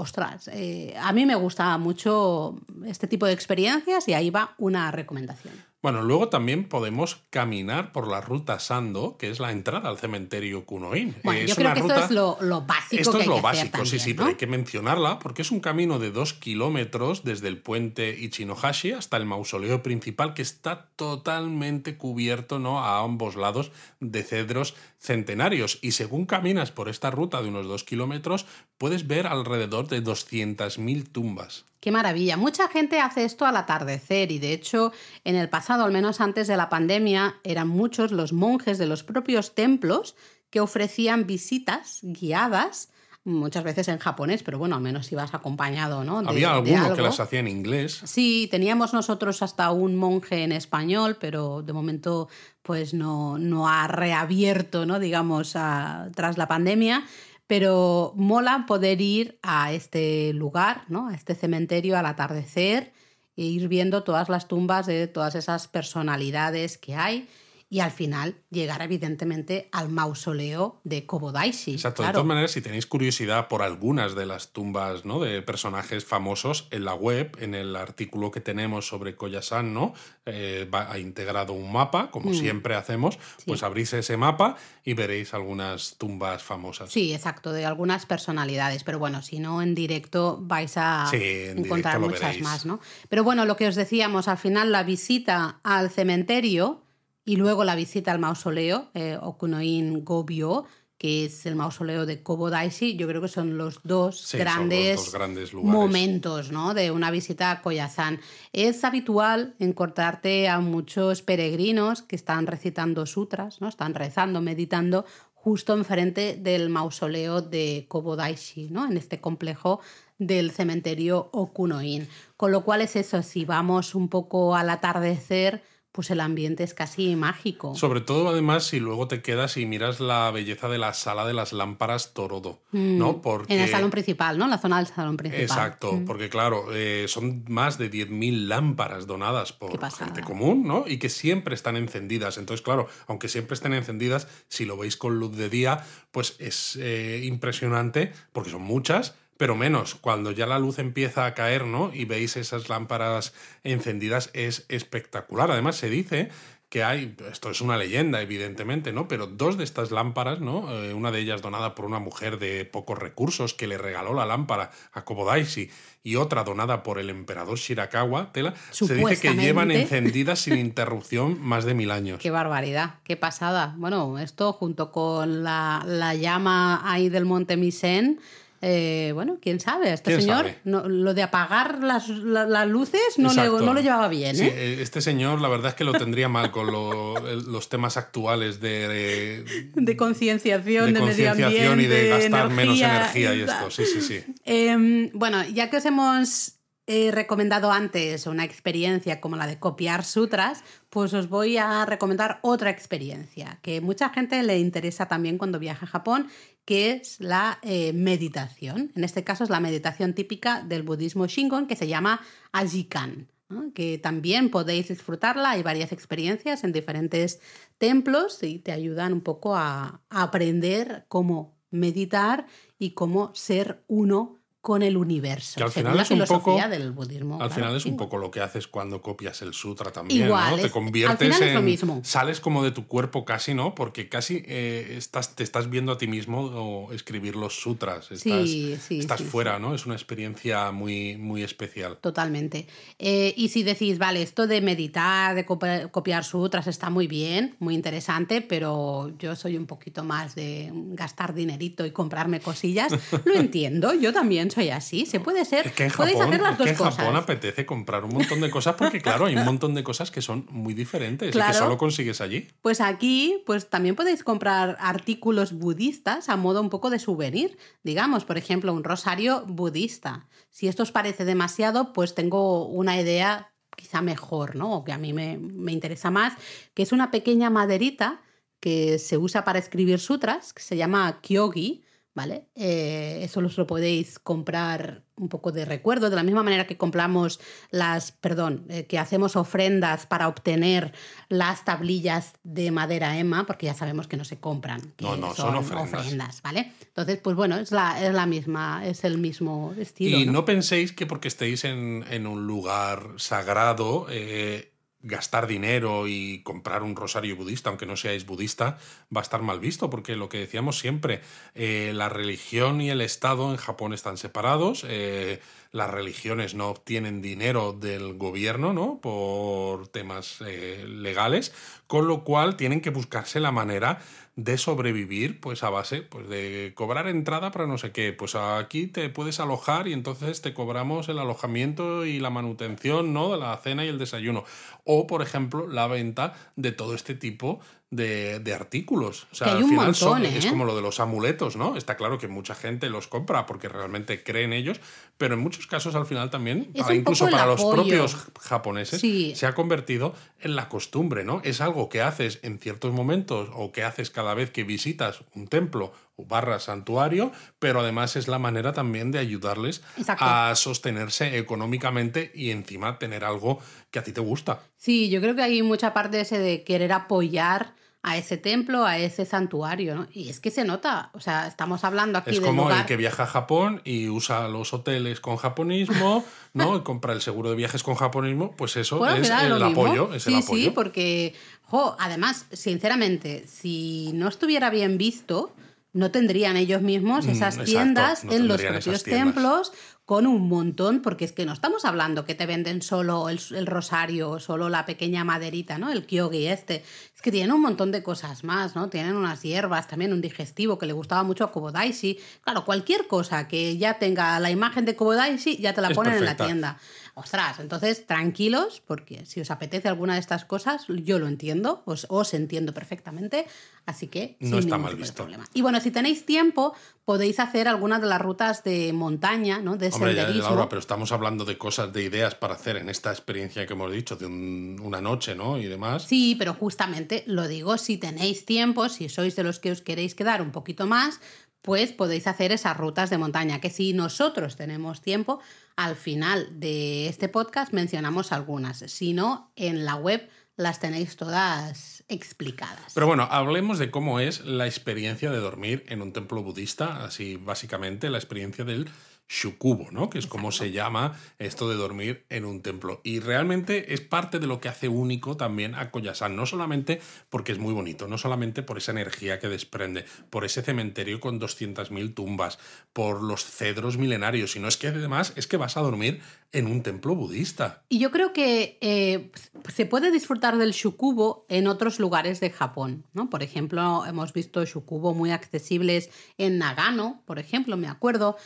Speaker 2: ostras, eh, a mí me gusta mucho este tipo de experiencias y ahí va una recomendación.
Speaker 1: Bueno, luego también podemos caminar por la ruta Sando, que es la entrada al cementerio Kunoin.
Speaker 2: Bueno, yo creo que esto es lo, básico.
Speaker 1: Esto
Speaker 2: es
Speaker 1: lo básico, sí, sí, pero hay que mencionarla porque es un camino de dos kilómetros desde el puente Ichinohashi hasta el mausoleo principal que está totalmente cubierto ¿no? a ambos lados de cedros centenarios. Y según caminas por esta ruta de unos dos kilómetros, puedes ver alrededor de 200.000 tumbas.
Speaker 2: Qué maravilla. Mucha gente hace esto al atardecer y de hecho en el pasado, al menos antes de la pandemia, eran muchos los monjes de los propios templos que ofrecían visitas guiadas muchas veces en japonés, pero bueno, al menos si vas acompañado, ¿no?
Speaker 1: Había algunos que las hacía en inglés.
Speaker 2: Sí, teníamos nosotros hasta un monje en español, pero de momento pues no, no ha reabierto, ¿no? Digamos, tras la pandemia pero mola poder ir a este lugar, ¿no? a este cementerio al atardecer e ir viendo todas las tumbas de todas esas personalidades que hay y al final llegar evidentemente al mausoleo de Kobodaishi.
Speaker 1: Exacto, de todas maneras, si tenéis curiosidad por algunas de las tumbas ¿no? de personajes famosos, en la web, en el artículo que tenemos sobre Koyasan, ¿no? Eh, ha integrado un mapa, como mm. siempre hacemos, pues abrís ese mapa y veréis algunas tumbas famosas.
Speaker 2: Sí, exacto, de algunas personalidades, pero bueno, si no en directo vais a encontrar muchas más, ¿no? Pero bueno, lo que os decíamos, al final la visita al cementerio y luego la visita al mausoleo eh, Okunoin Gobyo, que es el mausoleo de Kobodaishi, yo creo que son los dos, grandes, momentos ¿no? de una visita a Koyasan. Es habitual encontrarte a muchos peregrinos que están recitando sutras, ¿no? están rezando, meditando justo enfrente del mausoleo de Kobodaishi, ¿no? en este complejo del cementerio Okunoin. Con lo cual es eso, si vamos un poco al atardecer, pues el ambiente es casi mágico.
Speaker 1: Sobre todo, además, si luego te quedas y miras la belleza de la sala de las lámparas Torodo, ¿no?
Speaker 2: Mm, porque... En el salón principal, ¿no? La zona del salón principal.
Speaker 1: Exacto, mm. porque claro, eh, son más de 10.000 lámparas donadas por gente común, ¿no? Y que siempre están encendidas. Entonces, claro, aunque siempre estén encendidas, si lo veis con luz de día, pues es eh, impresionante, porque son muchas, pero menos. Cuando ya la luz empieza a caer, ¿no? Y veis esas lámparas encendidas, es espectacular. Además, se dice que hay, esto es una leyenda, evidentemente, ¿no? Pero dos de estas lámparas, ¿no? Eh, una de ellas donada por una mujer de pocos recursos que le regaló la lámpara a Kobodaishi y otra donada por el emperador Shirakawa, tela, se dice que llevan encendidas sin interrupción más de mil años.
Speaker 2: Qué barbaridad, qué pasada. Bueno, esto junto con la, la llama ahí del monte Misen eh, bueno, quién sabe, este señor lo de apagar las, luces no, le, no, lo llevaba bien. ¿eh?
Speaker 1: ¿eh? este señor la verdad es que lo tendría mal con los temas actuales de...
Speaker 2: De, concienciación, de, medio ambiente,
Speaker 1: y de gastar menos energía y esto, sí, sí, sí.
Speaker 2: Em, bueno, ya que os hemos he recomendado antes una experiencia como la de copiar sutras, pues os voy a recomendar otra experiencia que mucha gente le interesa también cuando viaja a Japón, que es la eh, meditación. En este caso es la meditación típica del budismo Shingon que se llama Ajikan. que también podéis disfrutarla. Hay varias experiencias en diferentes templos y te ayudan un poco a aprender cómo meditar y cómo ser uno con el universo.
Speaker 1: Que al final es un poco, del budismo. Al final es un poco lo que haces cuando copias el sutra también, ¿no? te conviertes en mismo. sales como de tu cuerpo casi, ¿no? Porque casi eh, estás, te estás viendo a ti mismo escribir los sutras. Estás, sí, sí, estás fuera, ¿no? Es una experiencia muy, muy especial.
Speaker 2: Totalmente. Eh, y si decís, vale, esto de meditar, de copiar sutras está muy bien, muy interesante, pero yo soy un poquito más de gastar dinerito y comprarme cosillas, lo entiendo, yo también soy así. Se puede ser.
Speaker 1: Es que en Japón, hacer las dos que en Japón apetece comprar un montón de cosas porque, claro, hay un montón de cosas que son muy diferentes y que solo consigues allí.
Speaker 2: Pues aquí, pues también podéis comprar artículos budistas a modo un poco de souvenir. Digamos, por ejemplo, un rosario budista. Si esto os parece demasiado, pues tengo una idea quizá mejor, ¿no? O que a mí me, me interesa más, que es una pequeña maderita que se usa para escribir sutras, que se llama kyogi ¿vale? Eh, eso lo podéis comprar un poco de recuerdo, de la misma manera que compramos las, perdón, eh, que hacemos ofrendas para obtener las tablillas de madera Emma, porque ya sabemos que no se compran.
Speaker 1: no, no, son, ofrendas.
Speaker 2: ¿vale? Entonces, pues bueno, es la, es la misma, es el mismo estilo.
Speaker 1: Y no, penséis que porque estéis en, en un lugar sagrado, eh, gastar dinero y comprar un rosario budista, aunque no seáis budista, va a estar mal visto, porque lo que decíamos siempre, eh, la religión y el Estado en Japón están separados, eh, las religiones no obtienen dinero del gobierno, ¿no? Por temas eh, legales, con lo cual tienen que buscarse la manera de sobrevivir pues a base pues de cobrar entrada para no sé qué. Pues aquí te puedes alojar y entonces te cobramos el alojamiento y la manutención no de la cena y el desayuno. O por ejemplo la venta de todo este tipo de, artículos. O sea, al final es ¿eh? como lo de los amuletos, ¿no? Está claro que mucha gente los compra porque realmente cree en ellos, pero en muchos casos al final también, incluso para los propios japoneses, se ha convertido en la costumbre, ¿no? Es algo que haces en ciertos momentos o que haces cada vez que visitas un templo o barra santuario, pero además es la manera también de ayudarles a sostenerse económicamente y encima tener algo que a ti te gusta.
Speaker 2: Sí, yo creo que hay mucha parte de ese de querer apoyar a ese templo, a ese santuario, ¿no? Y es que se nota, o sea, estamos hablando aquí
Speaker 1: es como el que viaja a Japón y usa los hoteles con japonismo, ¿no? y compra el seguro de viajes con japonismo, pues eso es el apoyo, es
Speaker 2: sí,
Speaker 1: el apoyo.
Speaker 2: Sí, porque, jo, además, sinceramente, si no estuviera bien visto, no tendrían ellos mismos mm, esas tiendas en los propios templos con un montón, porque es que no estamos hablando que te venden solo el, rosario o solo la pequeña maderita, ¿no? El kyogi este. Es que tienen un montón de cosas más, ¿no? Tienen unas hierbas, también un digestivo que le gustaba mucho a Kobodaishi. Claro, cualquier cosa que ya tenga la imagen de Kobodaishi ya te la ponen en la tienda. Ostras, entonces tranquilos, porque si os apetece alguna de estas cosas, yo lo entiendo, os, os entiendo perfectamente, así que
Speaker 1: no está mal visto.
Speaker 2: Problema. Y bueno, si tenéis tiempo, podéis hacer algunas de las rutas de montaña, ¿no? De
Speaker 1: Hombre, senderismo. pero estamos hablando de cosas, de ideas para hacer en esta experiencia que hemos dicho, de una noche, ¿no? Y demás.
Speaker 2: Sí, pero justamente lo digo, si tenéis tiempo, si sois de los que os queréis quedar un poquito más, pues podéis hacer esas rutas de montaña, que si nosotros tenemos tiempo, al final de este podcast mencionamos algunas, si no, en la web las tenéis todas explicadas.
Speaker 1: Pero bueno, hablemos de cómo es la experiencia de dormir en un templo budista, así básicamente la experiencia del shukubo, ¿no? Que es como se llama esto de dormir en un templo. Y realmente es parte de lo que hace único también a Koyasan, no solamente porque es muy bonito, no solamente por esa energía que desprende, por ese cementerio con 200.000 tumbas, por los cedros milenarios, sino es que además es que vas a dormir en un templo budista.
Speaker 2: Y yo creo que eh, se puede disfrutar del shukubo en otros lugares de Japón, ¿no? Por ejemplo, hemos visto shukubo muy accesibles en Nagano, por ejemplo, me acuerdo,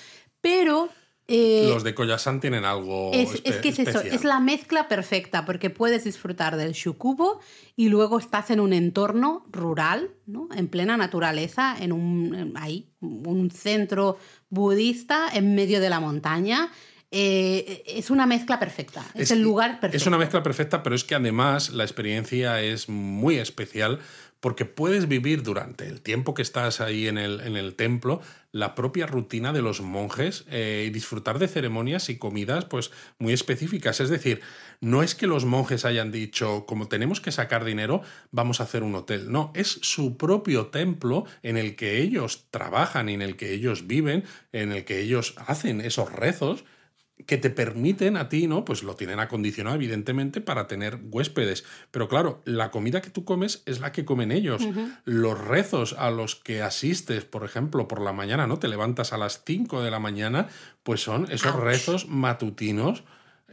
Speaker 2: pero
Speaker 1: eh, los de Koyasan tienen algo.
Speaker 2: Es, es que es eso, es la mezcla perfecta, porque puedes disfrutar del shukubo y luego estás en un entorno rural, ¿no? en plena naturaleza, en un, ahí, un centro budista en medio de la montaña. Eh, es una mezcla perfecta, es, el lugar perfecto.
Speaker 1: Es una mezcla perfecta, pero es que además la experiencia es muy especial porque puedes vivir durante el tiempo que estás ahí en el, en el templo la propia rutina de los monjes eh, y disfrutar de ceremonias y comidas pues muy específicas. Es decir, no es que los monjes hayan dicho, como tenemos que sacar dinero, vamos a hacer un hotel. No, es su propio templo en el que ellos trabajan y en el que ellos viven, en el que ellos hacen esos rezos que te permiten a ti, ¿no? Pues lo tienen acondicionado, evidentemente, para tener huéspedes. Pero claro, la comida que tú comes es la que comen ellos. Los rezos a los que asistes, por ejemplo, por la mañana, ¿no? Te levantas a las 5 de la mañana, pues son esos rezos matutinos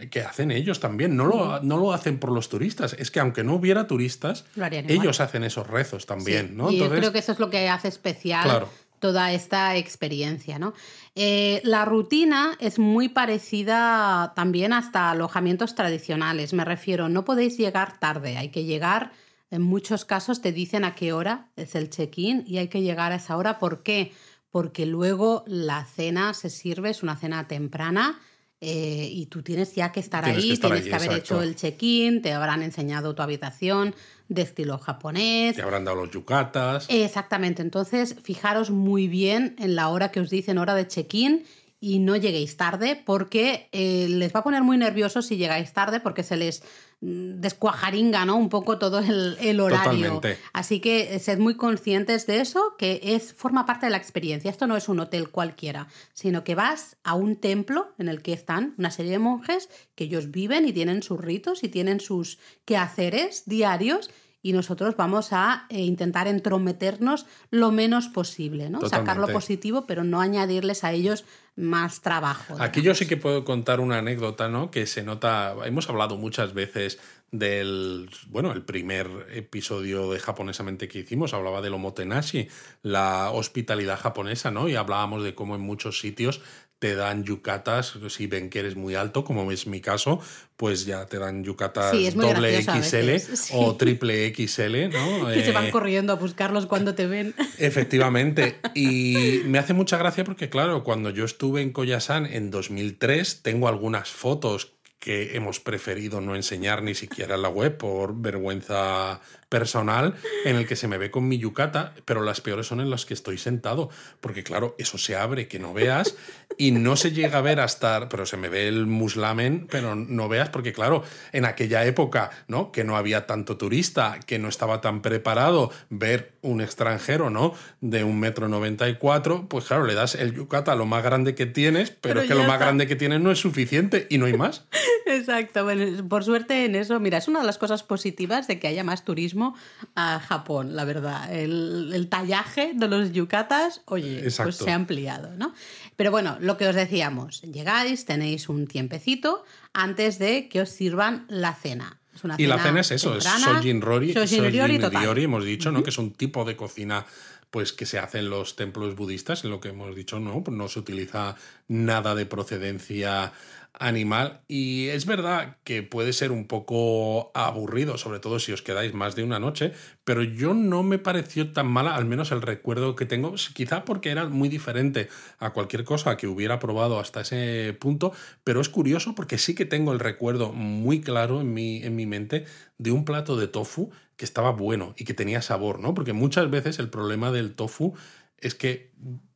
Speaker 1: que hacen ellos también. No lo, no lo, hacen por los turistas. Es que aunque no hubiera turistas, ellos hacen esos rezos también, ¿no?
Speaker 2: Y yo creo que eso es lo que hace especial. Claro toda esta experiencia. ¿no? Eh, la rutina es muy parecida también hasta alojamientos tradicionales. Me refiero, no podéis llegar tarde, hay que llegar, en muchos casos te dicen a qué hora es el check-in y hay que llegar a esa hora. ¿Por qué? Porque luego la cena se sirve, es una cena temprana eh, y tú tienes ya que estar ahí, tienes que haber hecho el check-in, te habrán enseñado tu habitación de estilo japonés.
Speaker 1: Te habrán dado los yucatas.
Speaker 2: Exactamente, entonces fijaros muy bien en la hora que os dicen hora de check-in y no lleguéis tarde porque eh, les va a poner muy nerviosos si llegáis tarde porque se les descuajaringa ¿no? un poco todo el, horario. Así que eh, sed muy conscientes de eso, que es, forma parte de la experiencia. Esto no es un hotel cualquiera, sino que vas a un templo en el que están una serie de monjes que ellos viven y tienen sus ritos y tienen sus quehaceres diarios y nosotros vamos a eh, intentar entrometernos lo menos posible, ¿no? Sacar lo positivo, pero no añadirles a ellos más trabajo.
Speaker 1: Aquí yo sí que puedo contar una anécdota, ¿no? Que se nota, hemos hablado muchas veces del, bueno, el primer episodio de Japonesamente que hicimos, hablaba del omotenashi, la hospitalidad japonesa, ¿no? Y hablábamos de cómo en muchos sitios te dan yucatas, si ven que eres muy alto, como es mi caso, pues ya te dan yucatas doble XL o triple XL, ¿no?
Speaker 2: Que se van eh, corriendo a buscarlos cuando te ven.
Speaker 1: Efectivamente. Y me hace mucha gracia porque, claro, cuando yo estuve en Koyasan en 2003, tengo algunas fotos que hemos preferido no enseñar ni siquiera en la web por vergüenza personal en el que se me ve con mi yucata, pero las peores son en las que estoy sentado, porque claro, eso se abre, que no veas, y no se llega a ver hasta, pero se me ve el muslamen, pero no veas, porque claro, en aquella época, ¿no? Que no había tanto turista, que no estaba tan preparado ver un extranjero, ¿no? De un metro noventa y cuatro, pues claro, le das el yucata lo más grande que tienes, pero, es que lo más grande que tienes no es suficiente y no hay más.
Speaker 2: Exacto, bueno, por suerte en eso, mira, es una de las cosas positivas de que haya más turismo a Japón, la verdad. El, tallaje de los yucatas, oye, pues se ha ampliado, ¿no? Pero bueno, lo que os decíamos, llegáis, tenéis un tiempecito antes de que os sirvan la cena.
Speaker 1: y la cena es eso, es Sojin Rori, hemos dicho, ¿no? Que es un tipo de cocina pues que se hace en los templos budistas, en lo que hemos dicho, no, no se utiliza nada de procedencia animal. Y es verdad que puede ser un poco aburrido, sobre todo si os quedáis más de una noche, pero yo no me pareció tan mala, al menos el recuerdo que tengo, quizá porque era muy diferente a cualquier cosa que hubiera probado hasta ese punto, pero es curioso porque sí que tengo el recuerdo muy claro en mi, en mi mente de un plato de tofu que estaba bueno y que tenía sabor, ¿no? Porque muchas veces el problema del tofu es que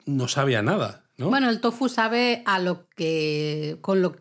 Speaker 1: no sabe a nada. ¿no?
Speaker 2: Bueno, el tofu sabe a lo que. con lo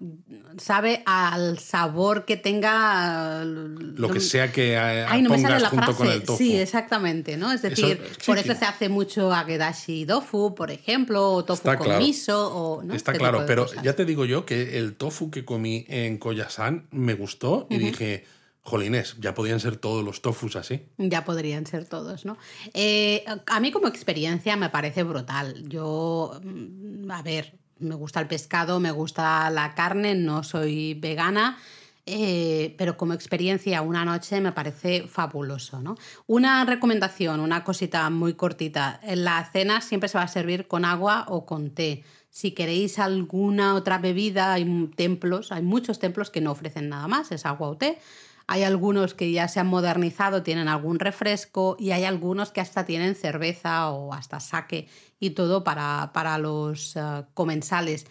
Speaker 2: sabe al sabor que tenga.
Speaker 1: Lo que sea que eh,
Speaker 2: Ay, no me sale la
Speaker 1: junto
Speaker 2: frase.
Speaker 1: con el tofu.
Speaker 2: Sí, exactamente, ¿no? Es decir,
Speaker 1: sí,
Speaker 2: por
Speaker 1: sí.
Speaker 2: eso se hace mucho agedashi tofu, por ejemplo, o tofu
Speaker 1: Está
Speaker 2: con
Speaker 1: claro.
Speaker 2: miso, o. ¿no?
Speaker 1: Está
Speaker 2: Este
Speaker 1: claro, pero
Speaker 2: cosas.
Speaker 1: ya te digo yo que el tofu que comí en Koyasan me gustó y dije, jolines, ya podían ser todos los tofus así.
Speaker 2: Ya podrían ser todos, ¿no? Eh, a mí como experiencia me parece brutal. Yo, mm, a ver, me gusta el pescado, me gusta la carne, no soy vegana, eh, pero como experiencia una noche me parece fabuloso, ¿no? Una recomendación, una cosita muy cortita. La cena siempre se va a servir con agua o con té. Si queréis alguna otra bebida, hay templos, hay muchos templos que no ofrecen nada más, es agua o té. Hay algunos que ya se han modernizado, tienen algún refresco y hay algunos que hasta tienen cerveza o hasta saque y todo para, para los eh, comensales.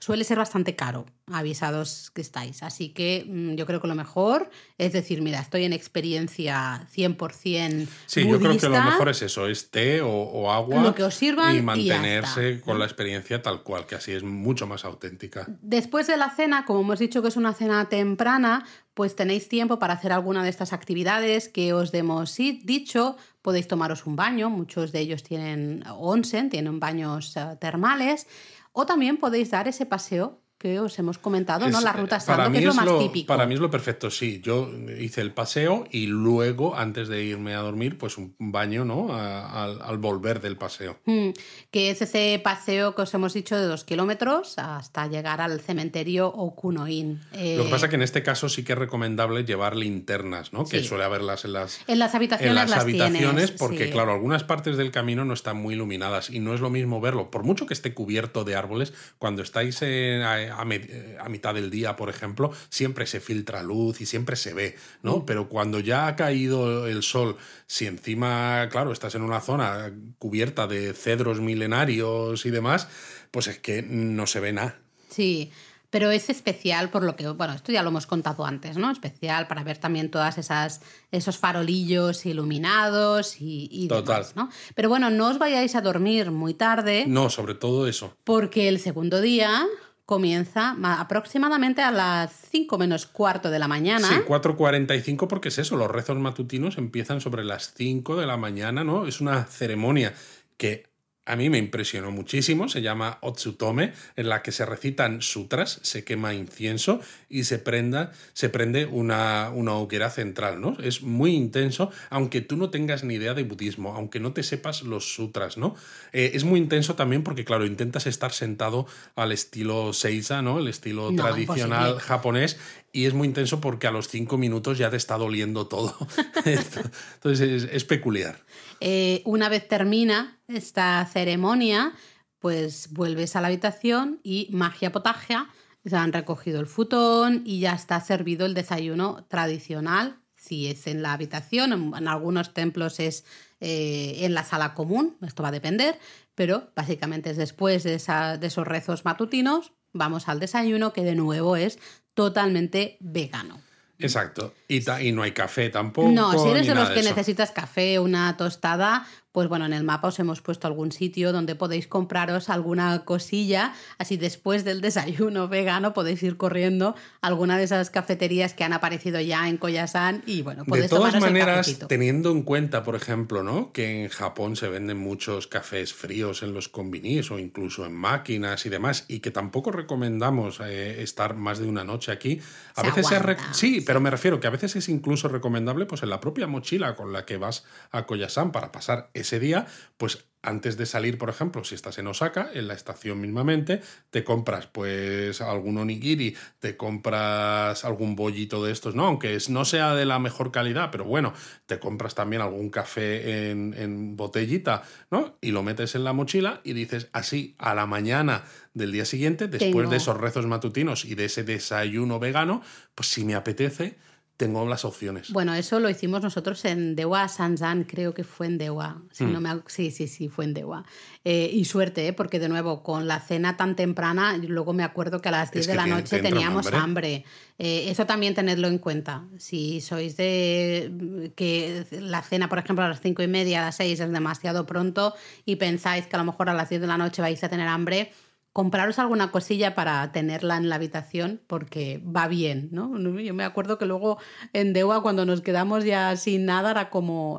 Speaker 2: Suele ser bastante caro, avisados que estáis. Así que mm, yo creo que lo mejor es decir, mira, estoy en experiencia 100%
Speaker 1: Sí, yo creo que lo
Speaker 2: budista,
Speaker 1: mejor es eso, es té o, o agua
Speaker 2: Lo que os sirvan
Speaker 1: y mantenerse con la experiencia tal cual, que así es mucho más auténtica.
Speaker 2: Después de la cena, como hemos dicho que es una cena temprana, pues tenéis tiempo para hacer alguna de estas actividades que os hemos i- dicho. Podéis tomaros un baño, muchos de ellos tienen onsen, tienen baños eh, termales, o también podéis dar ese paseo que os hemos comentado, ¿no?
Speaker 1: Es-
Speaker 2: La ruta Sando,
Speaker 1: mí
Speaker 2: que es lo
Speaker 1: es
Speaker 2: más
Speaker 1: lo-
Speaker 2: típico.
Speaker 1: Para mí es lo perfecto, sí. Yo hice el paseo y luego, antes de irme a dormir, pues un baño, ¿no? A- al, al volver del paseo.
Speaker 2: Mm, que es ese paseo que os hemos dicho de dos kilómetros hasta llegar al cementerio Okunoin. Eh,
Speaker 1: Lo que pasa que en este caso sí que es recomendable llevar linternas, ¿no? Que
Speaker 2: Sí.
Speaker 1: suele haberlas en las,
Speaker 2: en las habitaciones
Speaker 1: en las
Speaker 2: las
Speaker 1: habitaciones,
Speaker 2: tienes,
Speaker 1: porque
Speaker 2: sí.
Speaker 1: claro, algunas partes del camino no están muy iluminadas y no es lo mismo verlo, por mucho que esté cubierto de árboles, cuando estáis en- a, a mitad del día, por ejemplo, siempre se filtra luz y siempre se ve, ¿no?
Speaker 2: Mm.
Speaker 1: Pero cuando ya ha caído el sol, si encima, claro, estás en una zona cubierta de cedros milenarios y demás, pues es que no se ve nada.
Speaker 2: Sí, pero es especial por lo que, bueno, esto ya lo hemos contado antes, ¿no? Especial para ver también todas esas esos farolillos iluminados y, y
Speaker 1: Total.
Speaker 2: demás, ¿no? Pero bueno, no os vayáis a dormir muy tarde
Speaker 1: No, sobre todo eso.
Speaker 2: porque el segundo día comienza ma- aproximadamente a las 5 menos cuarto de la mañana.
Speaker 1: Sí, 4.45 porque es eso, los rezos matutinos empiezan sobre las 5 de la mañana, ¿no? Es una ceremonia que a mí me impresionó muchísimo, se llama Otsutome, en la que se recitan sutras, se quema incienso y se, prenda, se prende una, una hoguera central, ¿no? Es muy intenso, aunque tú no tengas ni idea de budismo, aunque no te sepas los sutras, ¿no? Eh, es muy intenso también porque, claro, intentas estar sentado al estilo Seiza, ¿no? El estilo
Speaker 2: No,
Speaker 1: tradicional
Speaker 2: imposible.
Speaker 1: japonés y es muy intenso porque a los cinco minutos ya te está doliendo todo. Entonces es, es peculiar.
Speaker 2: Eh, una vez termina esta ceremonia, pues vuelves a la habitación y magia potagia, se han recogido el futón y ya está servido el desayuno tradicional, si es en la habitación, en, algunos templos es eh, en la sala común, esto va a depender, pero básicamente es después de esos rezos matutinos, vamos al desayuno que de nuevo es totalmente vegano.
Speaker 1: Exacto. Y, ta- y no hay café tampoco.
Speaker 2: No, si eres de los que necesitas café, una tostada, pues bueno, en el mapa os hemos puesto algún sitio donde podéis compraros alguna cosilla, así después del desayuno vegano podéis ir corriendo a alguna de esas cafeterías que han aparecido ya en Koyasan y bueno,
Speaker 1: De
Speaker 2: podéis
Speaker 1: todas
Speaker 2: tomaros el
Speaker 1: maneras, teniendo en cuenta, por ejemplo, ¿no? que en Japón se venden muchos cafés fríos en los combinis o incluso en máquinas y demás, y que tampoco recomendamos eh, estar más de una noche aquí, a
Speaker 2: Se
Speaker 1: veces es sí. pero me refiero que a veces es incluso recomendable, pues en la propia mochila con la que vas a Koyasan para pasar ese día, pues antes de salir, por ejemplo, si estás en Osaka, en la estación mismamente, te compras pues algún onigiri, te compras algún bollito de estos, ¿no? Aunque no sea de la mejor calidad, pero bueno, te compras también algún café en, en botellita, ¿no? Y lo metes en la mochila y dices así, a la mañana del día siguiente, después de esos rezos matutinos y de ese desayuno vegano, pues si me apetece, tengo las opciones.
Speaker 2: Bueno, eso lo hicimos nosotros en Dewa Sanzan, creo que fue en Dewa. Si no me... Sí, sí, sí, fue en Dewa. Eh, y suerte, ¿eh? porque de nuevo, con la cena tan temprana, luego me acuerdo que a las 10 de la noche teníamos hambre. Eh, eso también tenedlo en cuenta. Si sois de que la cena, por ejemplo, a las 5 y media, a las 6 es demasiado pronto y pensáis que a lo mejor a las 10 de la noche vais a tener hambre, compraros alguna cosilla para tenerla en la habitación porque va bien, ¿no? Yo me acuerdo que luego en Dewa cuando nos quedamos ya sin nada era como,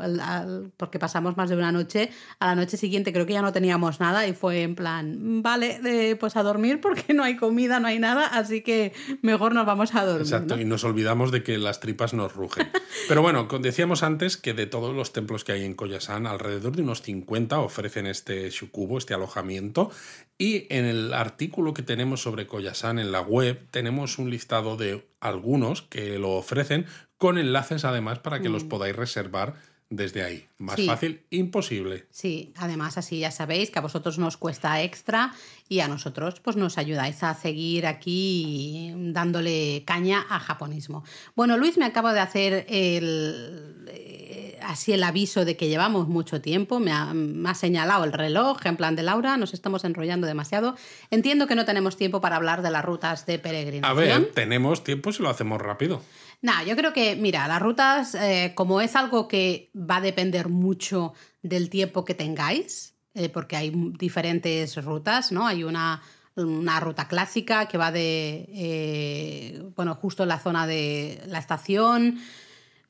Speaker 2: porque pasamos más de una noche, a la noche siguiente creo que ya no teníamos nada y fue en plan, vale, eh, pues a dormir porque no hay comida, no hay nada, así que mejor nos vamos a dormir.
Speaker 1: Exacto, y nos olvidamos de que las tripas nos rugen. Pero bueno, decíamos antes que de todos los templos que hay en Koyasan, alrededor de unos 50 ofrecen este shukubo, este alojamiento, y en el artículo que tenemos sobre Koyasan en la web tenemos un listado de algunos que lo ofrecen con enlaces además para que los mm. podáis reservar desde ahí. Más fácil, imposible.
Speaker 2: Sí, además así ya sabéis que a vosotros nos cuesta extra y a nosotros pues nos ayudáis a seguir aquí dándole caña a japonismo. Bueno, Luis me acaba de hacer el, así el aviso de que llevamos mucho tiempo, me ha, señalado el reloj, en plan de Laura, nos estamos enrollando demasiado. Entiendo que no tenemos tiempo para hablar de las rutas de peregrinación.
Speaker 1: A ver, tenemos tiempo si lo hacemos rápido.
Speaker 2: Nah, yo creo que, mira, las rutas, eh, como es algo que va a depender mucho del tiempo que tengáis, eh, porque hay diferentes rutas, ¿no? Hay una, una ruta clásica que va de, eh, bueno, justo en la zona de la estación,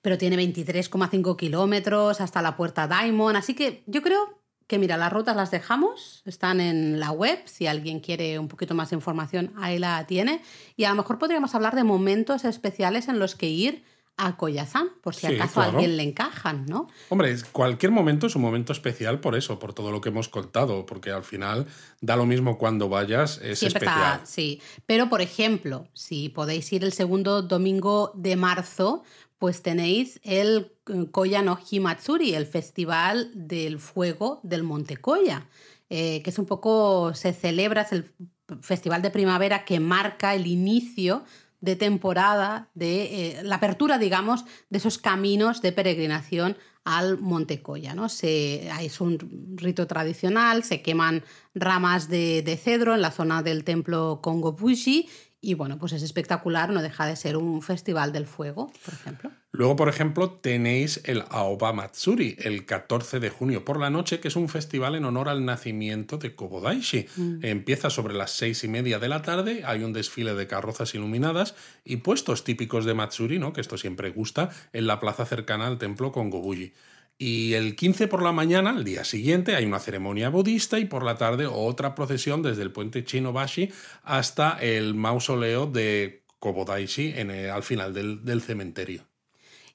Speaker 2: pero tiene 23,5 kilómetros hasta la puerta Diamond. Así que yo creo que, mira, las rutas las dejamos, están en la web. Si alguien quiere un poquito más de información, ahí la tiene. Y a lo mejor podríamos hablar de momentos especiales en los que ir a Koyazán, por si acaso a alguien le encajan, ¿no?
Speaker 1: Hombre, cualquier momento es un momento especial por eso, por todo lo que hemos contado, porque al final da lo mismo cuando vayas, es especial.
Speaker 2: sí, pero por ejemplo, si podéis ir el segundo domingo de marzo, pues tenéis el eh, Koya no Himatsuri, el Festival del Fuego del Monte Koya, eh, que es un poco, se celebra, es el festival de primavera que marca el inicio de temporada, de eh, la apertura, digamos, de esos caminos de peregrinación al Monte Koya. ¿no? Se, es un rito tradicional, se queman ramas de, de cedro en la zona del templo Kongobushi y bueno, pues es espectacular, no deja de ser un festival del fuego, por ejemplo.
Speaker 1: Luego, por ejemplo, tenéis el Aoba Matsuri, el 14 de junio por la noche, que es un festival en honor al nacimiento de Kobodaishi. Mm. Empieza sobre las seis y media de la tarde, hay un desfile de carrozas iluminadas y puestos típicos de Matsuri, ¿no? que esto siempre gusta, en la plaza cercana al templo Kongobuji. Y el 15 por la mañana, el día siguiente, hay una ceremonia budista y por la tarde otra procesión desde el puente Chinobashi hasta el mausoleo de Kobodaishi en al final del cementerio.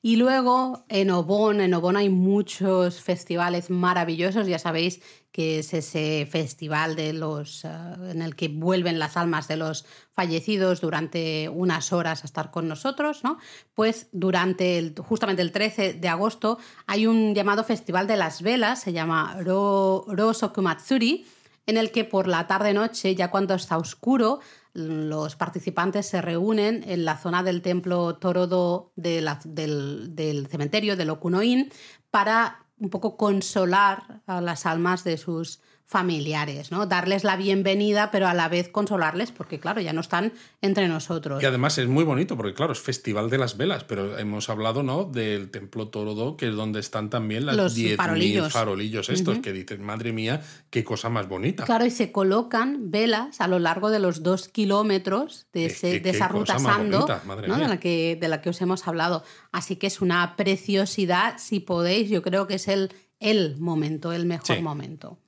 Speaker 2: Y luego en Obon, en Obon hay muchos festivales maravillosos, ya sabéis que es ese festival de los, eh, en el que vuelven las almas de los fallecidos durante unas horas a estar con nosotros, ¿no? Pues durante el, justamente el 13 de agosto hay un llamado Festival de las Velas, se llama Ro, Rosokumatsuri, en el que por la tarde-noche, ya cuando está oscuro, los participantes se reúnen en la zona del templo Torodo del, del, cementerio de Okunoin para un poco consolar a las almas de sus familiares, ¿no? Darles la bienvenida, pero a la vez consolarles, porque claro, ya no están entre nosotros.
Speaker 1: Y además es muy bonito, porque claro, es Festival de las Velas, pero hemos hablado, ¿no? Del Templo Torodo, que es donde están también las Los farolillos. farolillos estos, que dicen, madre mía, qué cosa más bonita.
Speaker 2: Claro, y se colocan velas a lo largo de los dos kilómetros de, esa ruta Sando, de, la que, de la que os hemos hablado. Así que es una preciosidad, si podéis, yo creo que es el el momento, el mejor momento.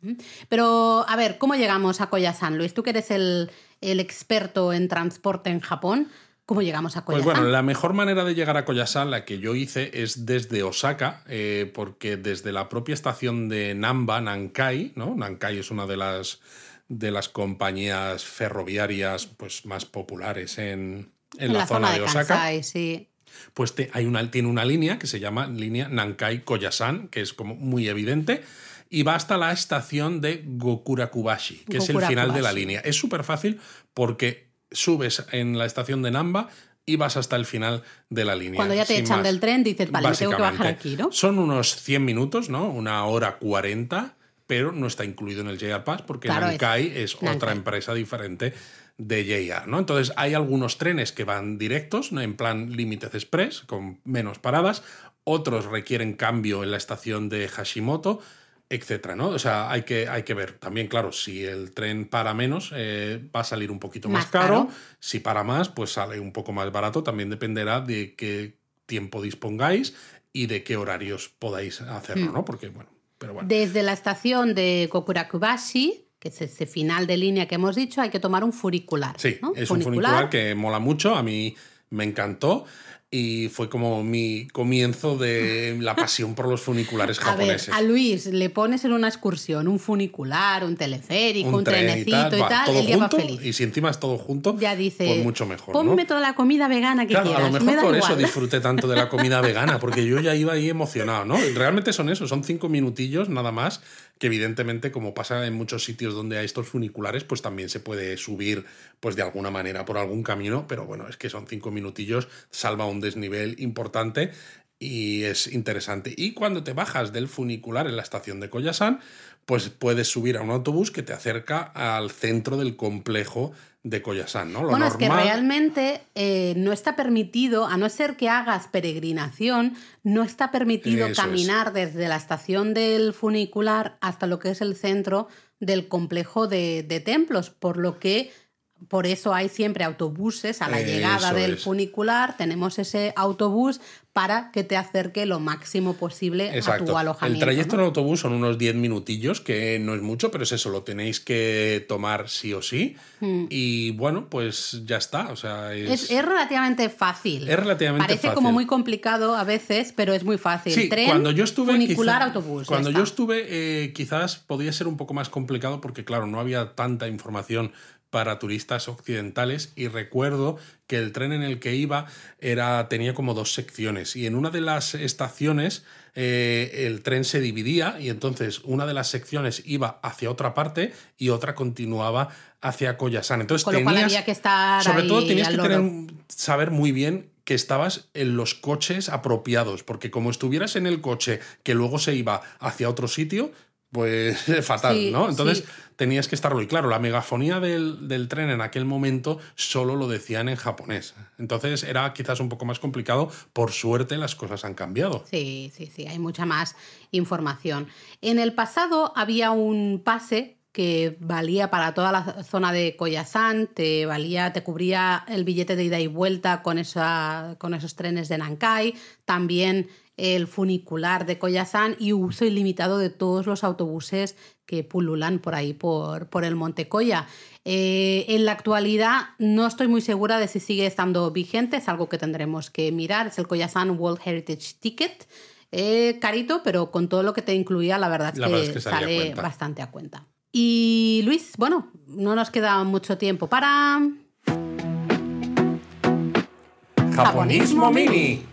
Speaker 2: Pero, a ver, ¿cómo llegamos a Koyasan? Luis, tú que eres el, experto en transporte en Japón, ¿cómo llegamos a Koyasan?
Speaker 1: Pues bueno, la mejor manera de llegar a Koyasan, la que yo hice, es desde Osaka, eh, porque desde la propia estación de Namba, Nankai, ¿no? Nankai es una de las, de las compañías ferroviarias pues, más populares en, la, zona, de, Osaka. sí pues hay una, tiene una línea que se llama línea Nankai-Koyasan, que es como muy evidente, y va hasta la estación de Gokurakubashi, que es el final de la línea. Es súper fácil porque subes en la estación de Namba y vas hasta el final de la línea.
Speaker 2: Cuando ya te
Speaker 1: sin
Speaker 2: echan
Speaker 1: más.
Speaker 2: del tren, dices, vale, tengo que bajar aquí, ¿no?
Speaker 1: Son unos 100 minutos, ¿no? Una hora 40, pero no está incluido en el JR Pass porque
Speaker 2: Claro,
Speaker 1: Nankai es, otra
Speaker 2: Nankai.
Speaker 1: empresa diferente de JR, ¿no? Entonces hay algunos trenes que van directos, ¿no? en plan Limited Express, con menos paradas, otros requieren cambio en la estación de Hashimoto, etcétera, ¿no? O sea, hay que, hay que ver. También, claro, si el tren para menos, eh, va a salir un poquito más,
Speaker 2: Más
Speaker 1: caro.
Speaker 2: caro.
Speaker 1: Si para más, pues sale un poco más barato. También dependerá de qué tiempo dispongáis y de qué horarios podáis hacerlo,
Speaker 2: Mm.
Speaker 1: ¿no? Porque, bueno, pero bueno.
Speaker 2: Desde la estación de Kokurakubashi, que es ese final de línea que hemos dicho, hay que tomar un funicular.
Speaker 1: Sí,
Speaker 2: ¿no?
Speaker 1: es un funicular que mola mucho, a mí me encantó y fue como mi comienzo de la pasión por los funiculares
Speaker 2: A ver,
Speaker 1: japoneses.
Speaker 2: a Luis le pones en una excursión un funicular, un teleférico, un,
Speaker 1: tren
Speaker 2: trenecito y
Speaker 1: va,
Speaker 2: tal,
Speaker 1: todo
Speaker 2: él ya va
Speaker 1: junto,
Speaker 2: feliz.
Speaker 1: Y si encima es todo junto,
Speaker 2: Ya dice,
Speaker 1: pues mucho mejor.
Speaker 2: ponme
Speaker 1: ¿no?
Speaker 2: toda la comida vegana que
Speaker 1: Claro,
Speaker 2: quieras.
Speaker 1: a lo
Speaker 2: me
Speaker 1: mejor
Speaker 2: da
Speaker 1: por eso
Speaker 2: igual.
Speaker 1: disfruté tanto de la comida vegana, porque yo ya iba ahí emocionado, ¿no? Realmente son eso, son cinco minutillos nada más, que evidentemente, como pasa en muchos sitios donde hay estos funiculares, pues también se puede subir, pues de alguna manera, por algún camino, pero bueno, es que son cinco minutillos, salva un desnivel importante y es interesante. Y cuando te bajas del funicular en la estación de Koyasan, pues puedes subir a un autobús que te acerca al centro del complejo de Koyasan, ¿no? Lo
Speaker 2: bueno, es que realmente eh, no está permitido, a no ser que hagas peregrinación, no está permitido
Speaker 1: Eso es.
Speaker 2: caminar desde la estación del funicular hasta lo que es el centro del complejo de, de templos, por lo que por eso hay siempre autobuses a la
Speaker 1: Eso
Speaker 2: llegada del
Speaker 1: es.
Speaker 2: funicular, tenemos ese autobús para que te acerque lo máximo posible a tu alojamiento.
Speaker 1: El trayecto
Speaker 2: ¿no?
Speaker 1: en autobús son unos 10 minutillos, que no es mucho, pero es eso, lo tenéis que tomar sí o sí. Y bueno, pues ya está. O sea, es.
Speaker 2: Hmm. Es, es relativamente fácil.
Speaker 1: Es relativamente
Speaker 2: Parece
Speaker 1: fácil.
Speaker 2: como muy complicado a veces, pero es muy fácil.
Speaker 1: Sí,
Speaker 2: Tren,
Speaker 1: cuando yo estuve.
Speaker 2: funicular,
Speaker 1: quizá-
Speaker 2: autobús.
Speaker 1: Cuando yo estuve, eh, quizás podía ser un poco más complicado porque, claro, no había tanta información para turistas occidentales y recuerdo que el tren en el que iba era, tenía como dos secciones y en una de las estaciones eh, el tren se dividía y entonces una de las secciones iba hacia otra parte y otra continuaba hacia Koyasan. Entonces
Speaker 2: Con lo cual
Speaker 1: tenías-
Speaker 2: había que estar
Speaker 1: sobre todo tenías que tener, saber muy bien que estabas en los coches apropiados, porque como estuvieras en el coche que luego se iba hacia otro sitio, pues fatal,
Speaker 2: Sí,
Speaker 1: ¿no? Entonces
Speaker 2: sí.
Speaker 1: tenías que estarlo. Y claro, la megafonía del, del tren en aquel momento solo lo decían en japonés. Entonces era quizás un poco más complicado. Por suerte las cosas han cambiado.
Speaker 2: Sí, sí, sí, hay mucha más información. En el pasado había un pase que valía para toda la zona de Koyasan, te valía, te cubría el billete de ida y vuelta con, esa, con esos trenes de Nankai, también el funicular de Koyasan y uso ilimitado de todos los autobuses que pululan por ahí, por, por el Monte Koya. Eh, en la actualidad no estoy muy segura de si sigue estando vigente, es algo que tendremos que mirar, es el Koyasan World Heritage Ticket. Eh, carito, pero con todo lo que te incluía, la verdad es
Speaker 1: La
Speaker 2: que,
Speaker 1: verdad es que a
Speaker 2: sale bastante a cuenta. Y Luis, bueno, no nos queda mucho tiempo para... Japonismo
Speaker 1: Mini.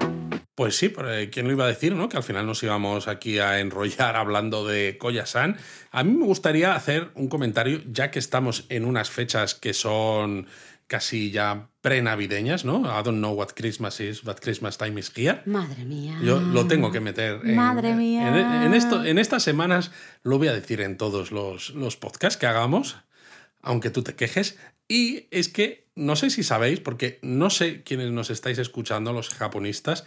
Speaker 1: Pues sí, eh, ¿quién lo iba a decir, no? Que al final nos íbamos aquí a enrollar hablando de Koyasan. A mí me gustaría hacer un comentario, ya que estamos en unas fechas que son casi ya prenavideñas, ¿no? I don't know what Christmas is, but Christmas time is here.
Speaker 2: Madre mía.
Speaker 1: Yo lo tengo que meter. En,
Speaker 2: Madre mía.
Speaker 1: En, en esto, en estas semanas lo voy a decir en todos los, los podcasts que hagamos, aunque tú te quejes. Y es que no sé si sabéis, porque no sé quiénes nos estáis escuchando, los japonistas,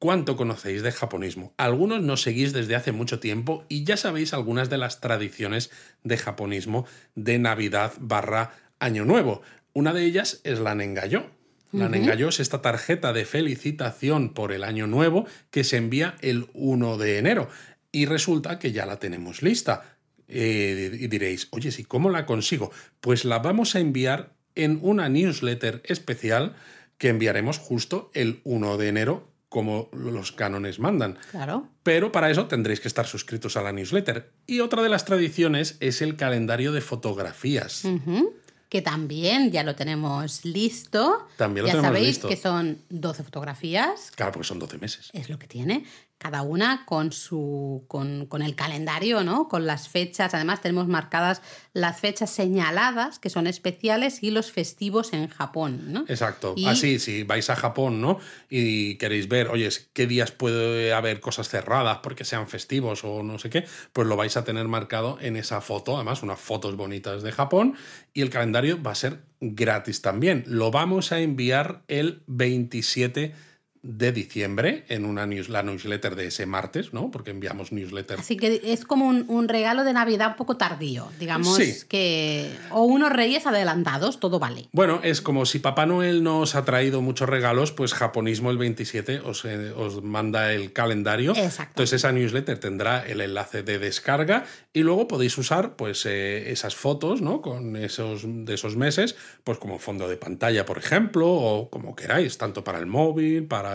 Speaker 1: cuánto conocéis de japonismo. Algunos nos seguís desde hace mucho tiempo y ya sabéis algunas de las tradiciones de japonismo de Navidad barra Año Nuevo. Una de ellas es la Nengayo. La Nengayo es esta tarjeta de felicitación por el Año Nuevo que se envía el 1 de enero. Y resulta que ya la tenemos lista. Eh, y diréis, oye, ¿sí cómo la consigo? Pues la vamos a enviar en una newsletter especial que enviaremos justo el 1 de enero, como los cánones mandan.
Speaker 2: Claro.
Speaker 1: Pero para eso tendréis que estar suscritos a la newsletter. Y otra de las tradiciones es el calendario de fotografías.
Speaker 2: Que también ya lo tenemos listo.
Speaker 1: También lo
Speaker 2: ya
Speaker 1: tenemos
Speaker 2: sabéis
Speaker 1: listo.
Speaker 2: que son 12 fotografías,
Speaker 1: Claro, porque son 12 meses.
Speaker 2: es lo que tiene. Cada una con su con, con, el calendario, ¿no? Con las fechas. Además, tenemos marcadas las fechas señaladas, que son especiales, y los festivos en Japón, ¿no?
Speaker 1: Exacto. Así, si vais a Japón, ¿no? Y queréis ver, oye, qué días puede haber cosas cerradas porque sean festivos o no sé qué, pues lo vais a tener marcado en esa foto. Además, unas fotos bonitas de Japón. Y el calendario va a ser gratis también. Lo vamos a enviar el 27 de diciembre en una news, la newsletter de ese martes, ¿no? Porque enviamos newsletter.
Speaker 2: Así que es como un, regalo de Navidad un poco tardío, digamos que... O unos reyes adelantados, todo vale.
Speaker 1: Bueno, es como si Papá Noel nos ha traído muchos regalos, pues Japonismo el 27 os, eh, os manda el calendario.
Speaker 2: Exacto.
Speaker 1: Entonces esa newsletter tendrá el enlace de descarga y luego podéis usar pues eh, esas fotos, ¿no? Con esos, de esos meses, pues como fondo de pantalla, por ejemplo, o como queráis, tanto para el móvil, para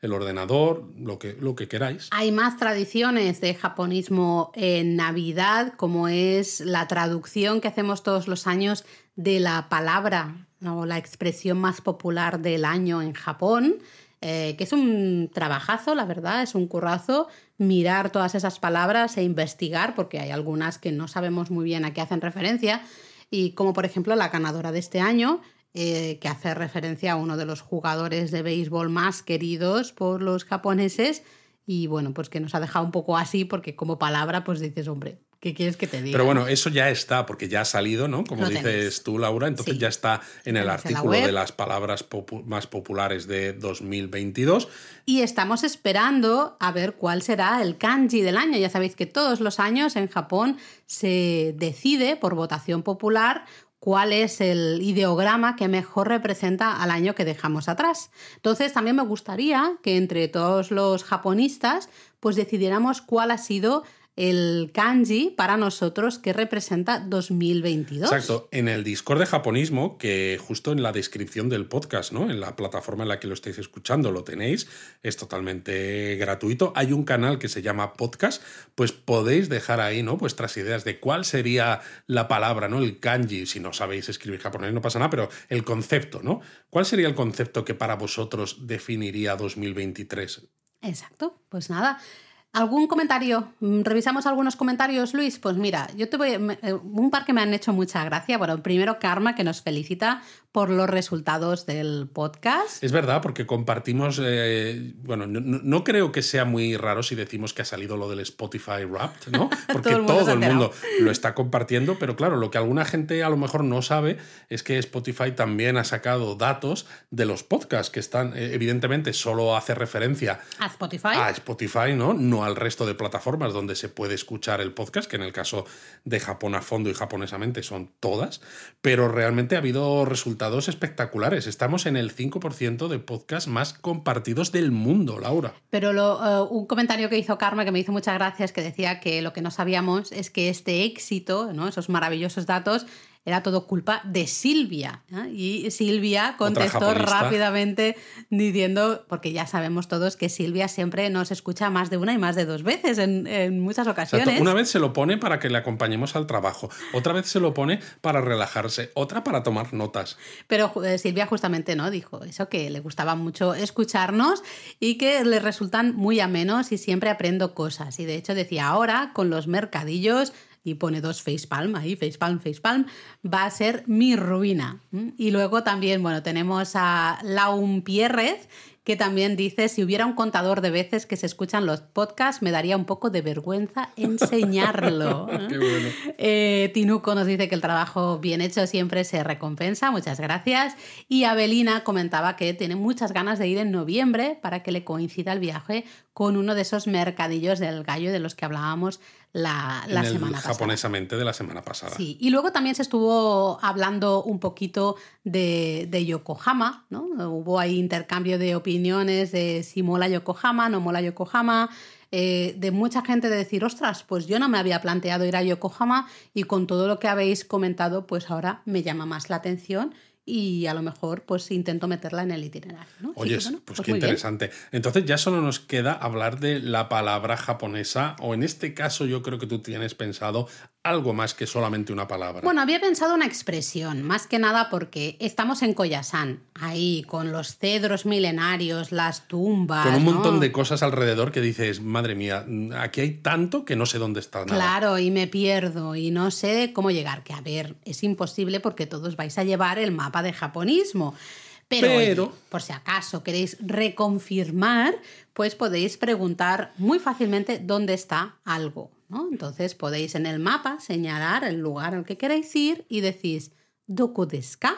Speaker 1: el ordenador, lo que, lo que queráis.
Speaker 2: Hay más tradiciones de japonismo en Navidad, como es la traducción que hacemos todos los años de la palabra o la expresión más popular del año en Japón. Eh, que es un trabajazo, la verdad, es un currazo mirar todas esas palabras e investigar, porque hay algunas que no sabemos muy bien a qué hacen referencia, y como por ejemplo la ganadora de este año, eh, que hace referencia a uno de los jugadores de béisbol más queridos por los japoneses y bueno, pues que nos ha dejado un poco así porque como palabra pues dices, hombre, ¿Qué quieres que te diga?
Speaker 1: Pero bueno, eso ya está, porque ya ha salido, ¿no? Como dices tú, Laura, entonces ya está en el artículo de las palabras más populares de 2022.
Speaker 2: Y estamos esperando a ver cuál será el kanji del año. Ya sabéis que todos los años en Japón se decide por votación popular cuál es el ideograma que mejor representa al año que dejamos atrás. Entonces, también me gustaría que entre todos los japonistas, pues decidiéramos cuál ha sido el kanji para nosotros que representa 2022.
Speaker 1: Exacto, en el Discord de japonismo, que justo en la descripción del podcast, ¿no? En la plataforma en la que lo estáis escuchando lo tenéis, es totalmente gratuito. Hay un canal que se llama podcast, pues podéis dejar ahí, ¿no? Vuestras ideas de cuál sería la palabra, ¿no? El kanji, si no sabéis escribir japonés no pasa nada, pero el concepto, ¿no? ¿Cuál sería el concepto que para vosotros definiría 2023?
Speaker 2: Exacto, pues nada, ¿Algún comentario? Mm, ¿Revisamos algunos comentarios, Luis? Pues mira, yo te voy. Eh, un par que me han hecho mucha gracia. Bueno, primero Karma, que nos felicita por los resultados del podcast.
Speaker 1: Es verdad, porque compartimos. Eh, bueno, no, creo que sea muy raro si decimos que ha salido lo del Spotify Wrapped, ¿no? Porque todo el mundo, lo está compartiendo, pero claro, lo que alguna gente a lo mejor no sabe es que Spotify también ha sacado datos de los podcasts que están, eh, evidentemente, solo hace referencia
Speaker 2: a Spotify.
Speaker 1: A Spotify, ¿no? No al resto de plataformas donde se puede escuchar el podcast, que en el caso de Japón a fondo y japonesamente son todas, pero realmente ha habido resultados espectaculares. Estamos en el 5% de podcasts más compartidos del mundo, Laura.
Speaker 2: Pero uh, un comentario que hizo Karma que me hizo muchas gracias, que decía que lo que no sabíamos es que este éxito, ¿no? esos maravillosos datos, era todo culpa de Silvia. ¿eh? Y Silvia contestó rápidamente diciendo, porque ya sabemos todos que Silvia siempre nos escucha más de una y más de dos veces en, muchas ocasiones.
Speaker 1: Una vez se lo pone para que le acompañemos al trabajo, otra vez se lo pone para relajarse, otra para tomar notas.
Speaker 2: Pero eh, Silvia justamente no dijo eso, que le gustaba mucho escucharnos y que le resultan muy amenos y siempre aprendo cosas. Y de hecho decía, ahora con los mercadillos y pone dos facepalm ahí, facepalm, facepalm, va a ser mi ruina. Y luego también, bueno, tenemos a Laum Pierrez, que también dice, si hubiera un contador de veces que se escuchan los podcasts, me daría un poco de vergüenza enseñarlo.
Speaker 1: Qué bueno.
Speaker 2: Eh, Tinuco nos dice que el trabajo bien hecho siempre se recompensa, muchas gracias. Y Abelina comentaba que tiene muchas ganas de ir en noviembre para que le coincida el viaje con uno de esos mercadillos del gallo de los que hablábamos la, la semana pasada.
Speaker 1: Japonesamente de la semana pasada.
Speaker 2: Sí, y luego también se estuvo hablando un poquito de, de, Yokohama, ¿no? Hubo ahí intercambio de opiniones de si mola Yokohama, no mola Yokohama. Eh, de mucha gente de decir, ostras, pues yo no me había planteado ir a Yokohama y con todo lo que habéis comentado, pues ahora me llama más la atención y a lo mejor pues intento meterla en el itinerario. ¿no?
Speaker 1: Oye, pues, pues, qué interesante. Entonces ya solo nos queda hablar de la palabra japonesa, o en este caso yo creo que tú tienes pensado algo más que solamente una palabra.
Speaker 2: Bueno, había pensado una expresión, más que nada porque estamos en Koyasan, ahí, con los cedros milenarios, las tumbas.
Speaker 1: Con un
Speaker 2: ¿no?
Speaker 1: montón de cosas alrededor que dices, madre mía, aquí hay tanto que no sé dónde está nada.
Speaker 2: Claro, y me pierdo y no sé cómo llegar. Que a ver, es imposible porque todos vais a llevar el mapa de japonismo. Pero,
Speaker 1: Pero-
Speaker 2: oye, por si acaso queréis reconfirmar, pues podéis preguntar muy fácilmente dónde está algo. ¿No? Entonces podéis en el mapa señalar el lugar al que queréis ir y decís Doko desu ka?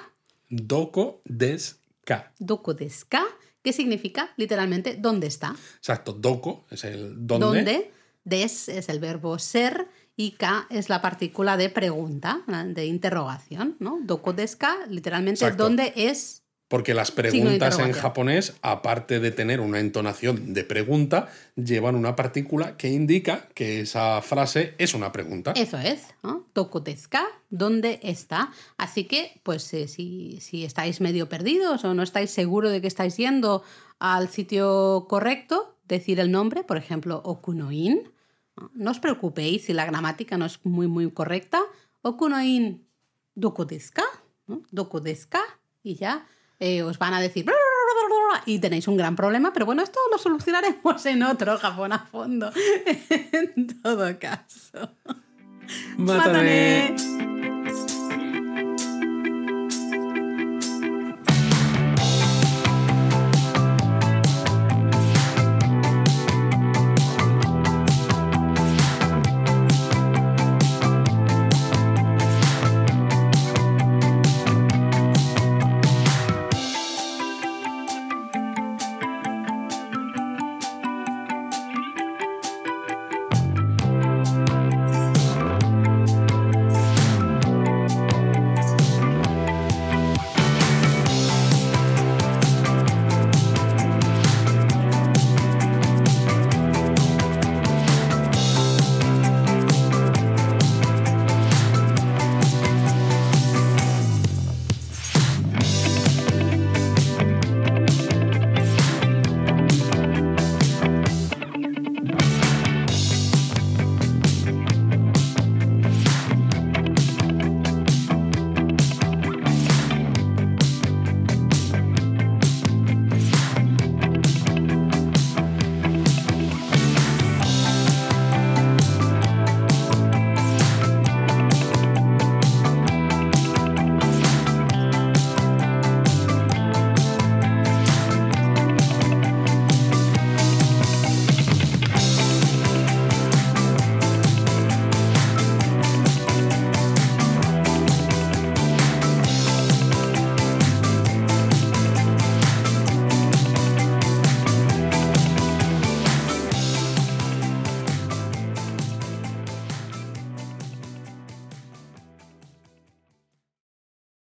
Speaker 1: Doko des ka.
Speaker 2: Doko desu ka? ¿Qué significa literalmente dónde está?
Speaker 1: Exacto, doko es el dónde.
Speaker 2: ¿Dónde? Des es el verbo ser y ka es la partícula de pregunta, de interrogación, ¿no? Doko desu ka, literalmente,
Speaker 1: Exacto.
Speaker 2: ¿dónde es?
Speaker 1: Porque las preguntas en japonés, aparte de tener una entonación de pregunta, llevan una partícula que indica que esa frase es una pregunta.
Speaker 2: Eso es, ¿no? ¿dónde está? Así que, pues eh, si, si estáis medio perdidos o no estáis seguros de que estáis yendo al sitio correcto, decir el nombre, por ejemplo, Okunoin. ¿no? Os preocupéis si la gramática no es muy, muy correcta. Okunoin doko desu ka? ¿no? Doko desu ka? Y ya eh, os van a decir... Y tenéis un gran problema, pero bueno, esto lo solucionaremos en otro Japón a fondo. en todo caso. Mátame.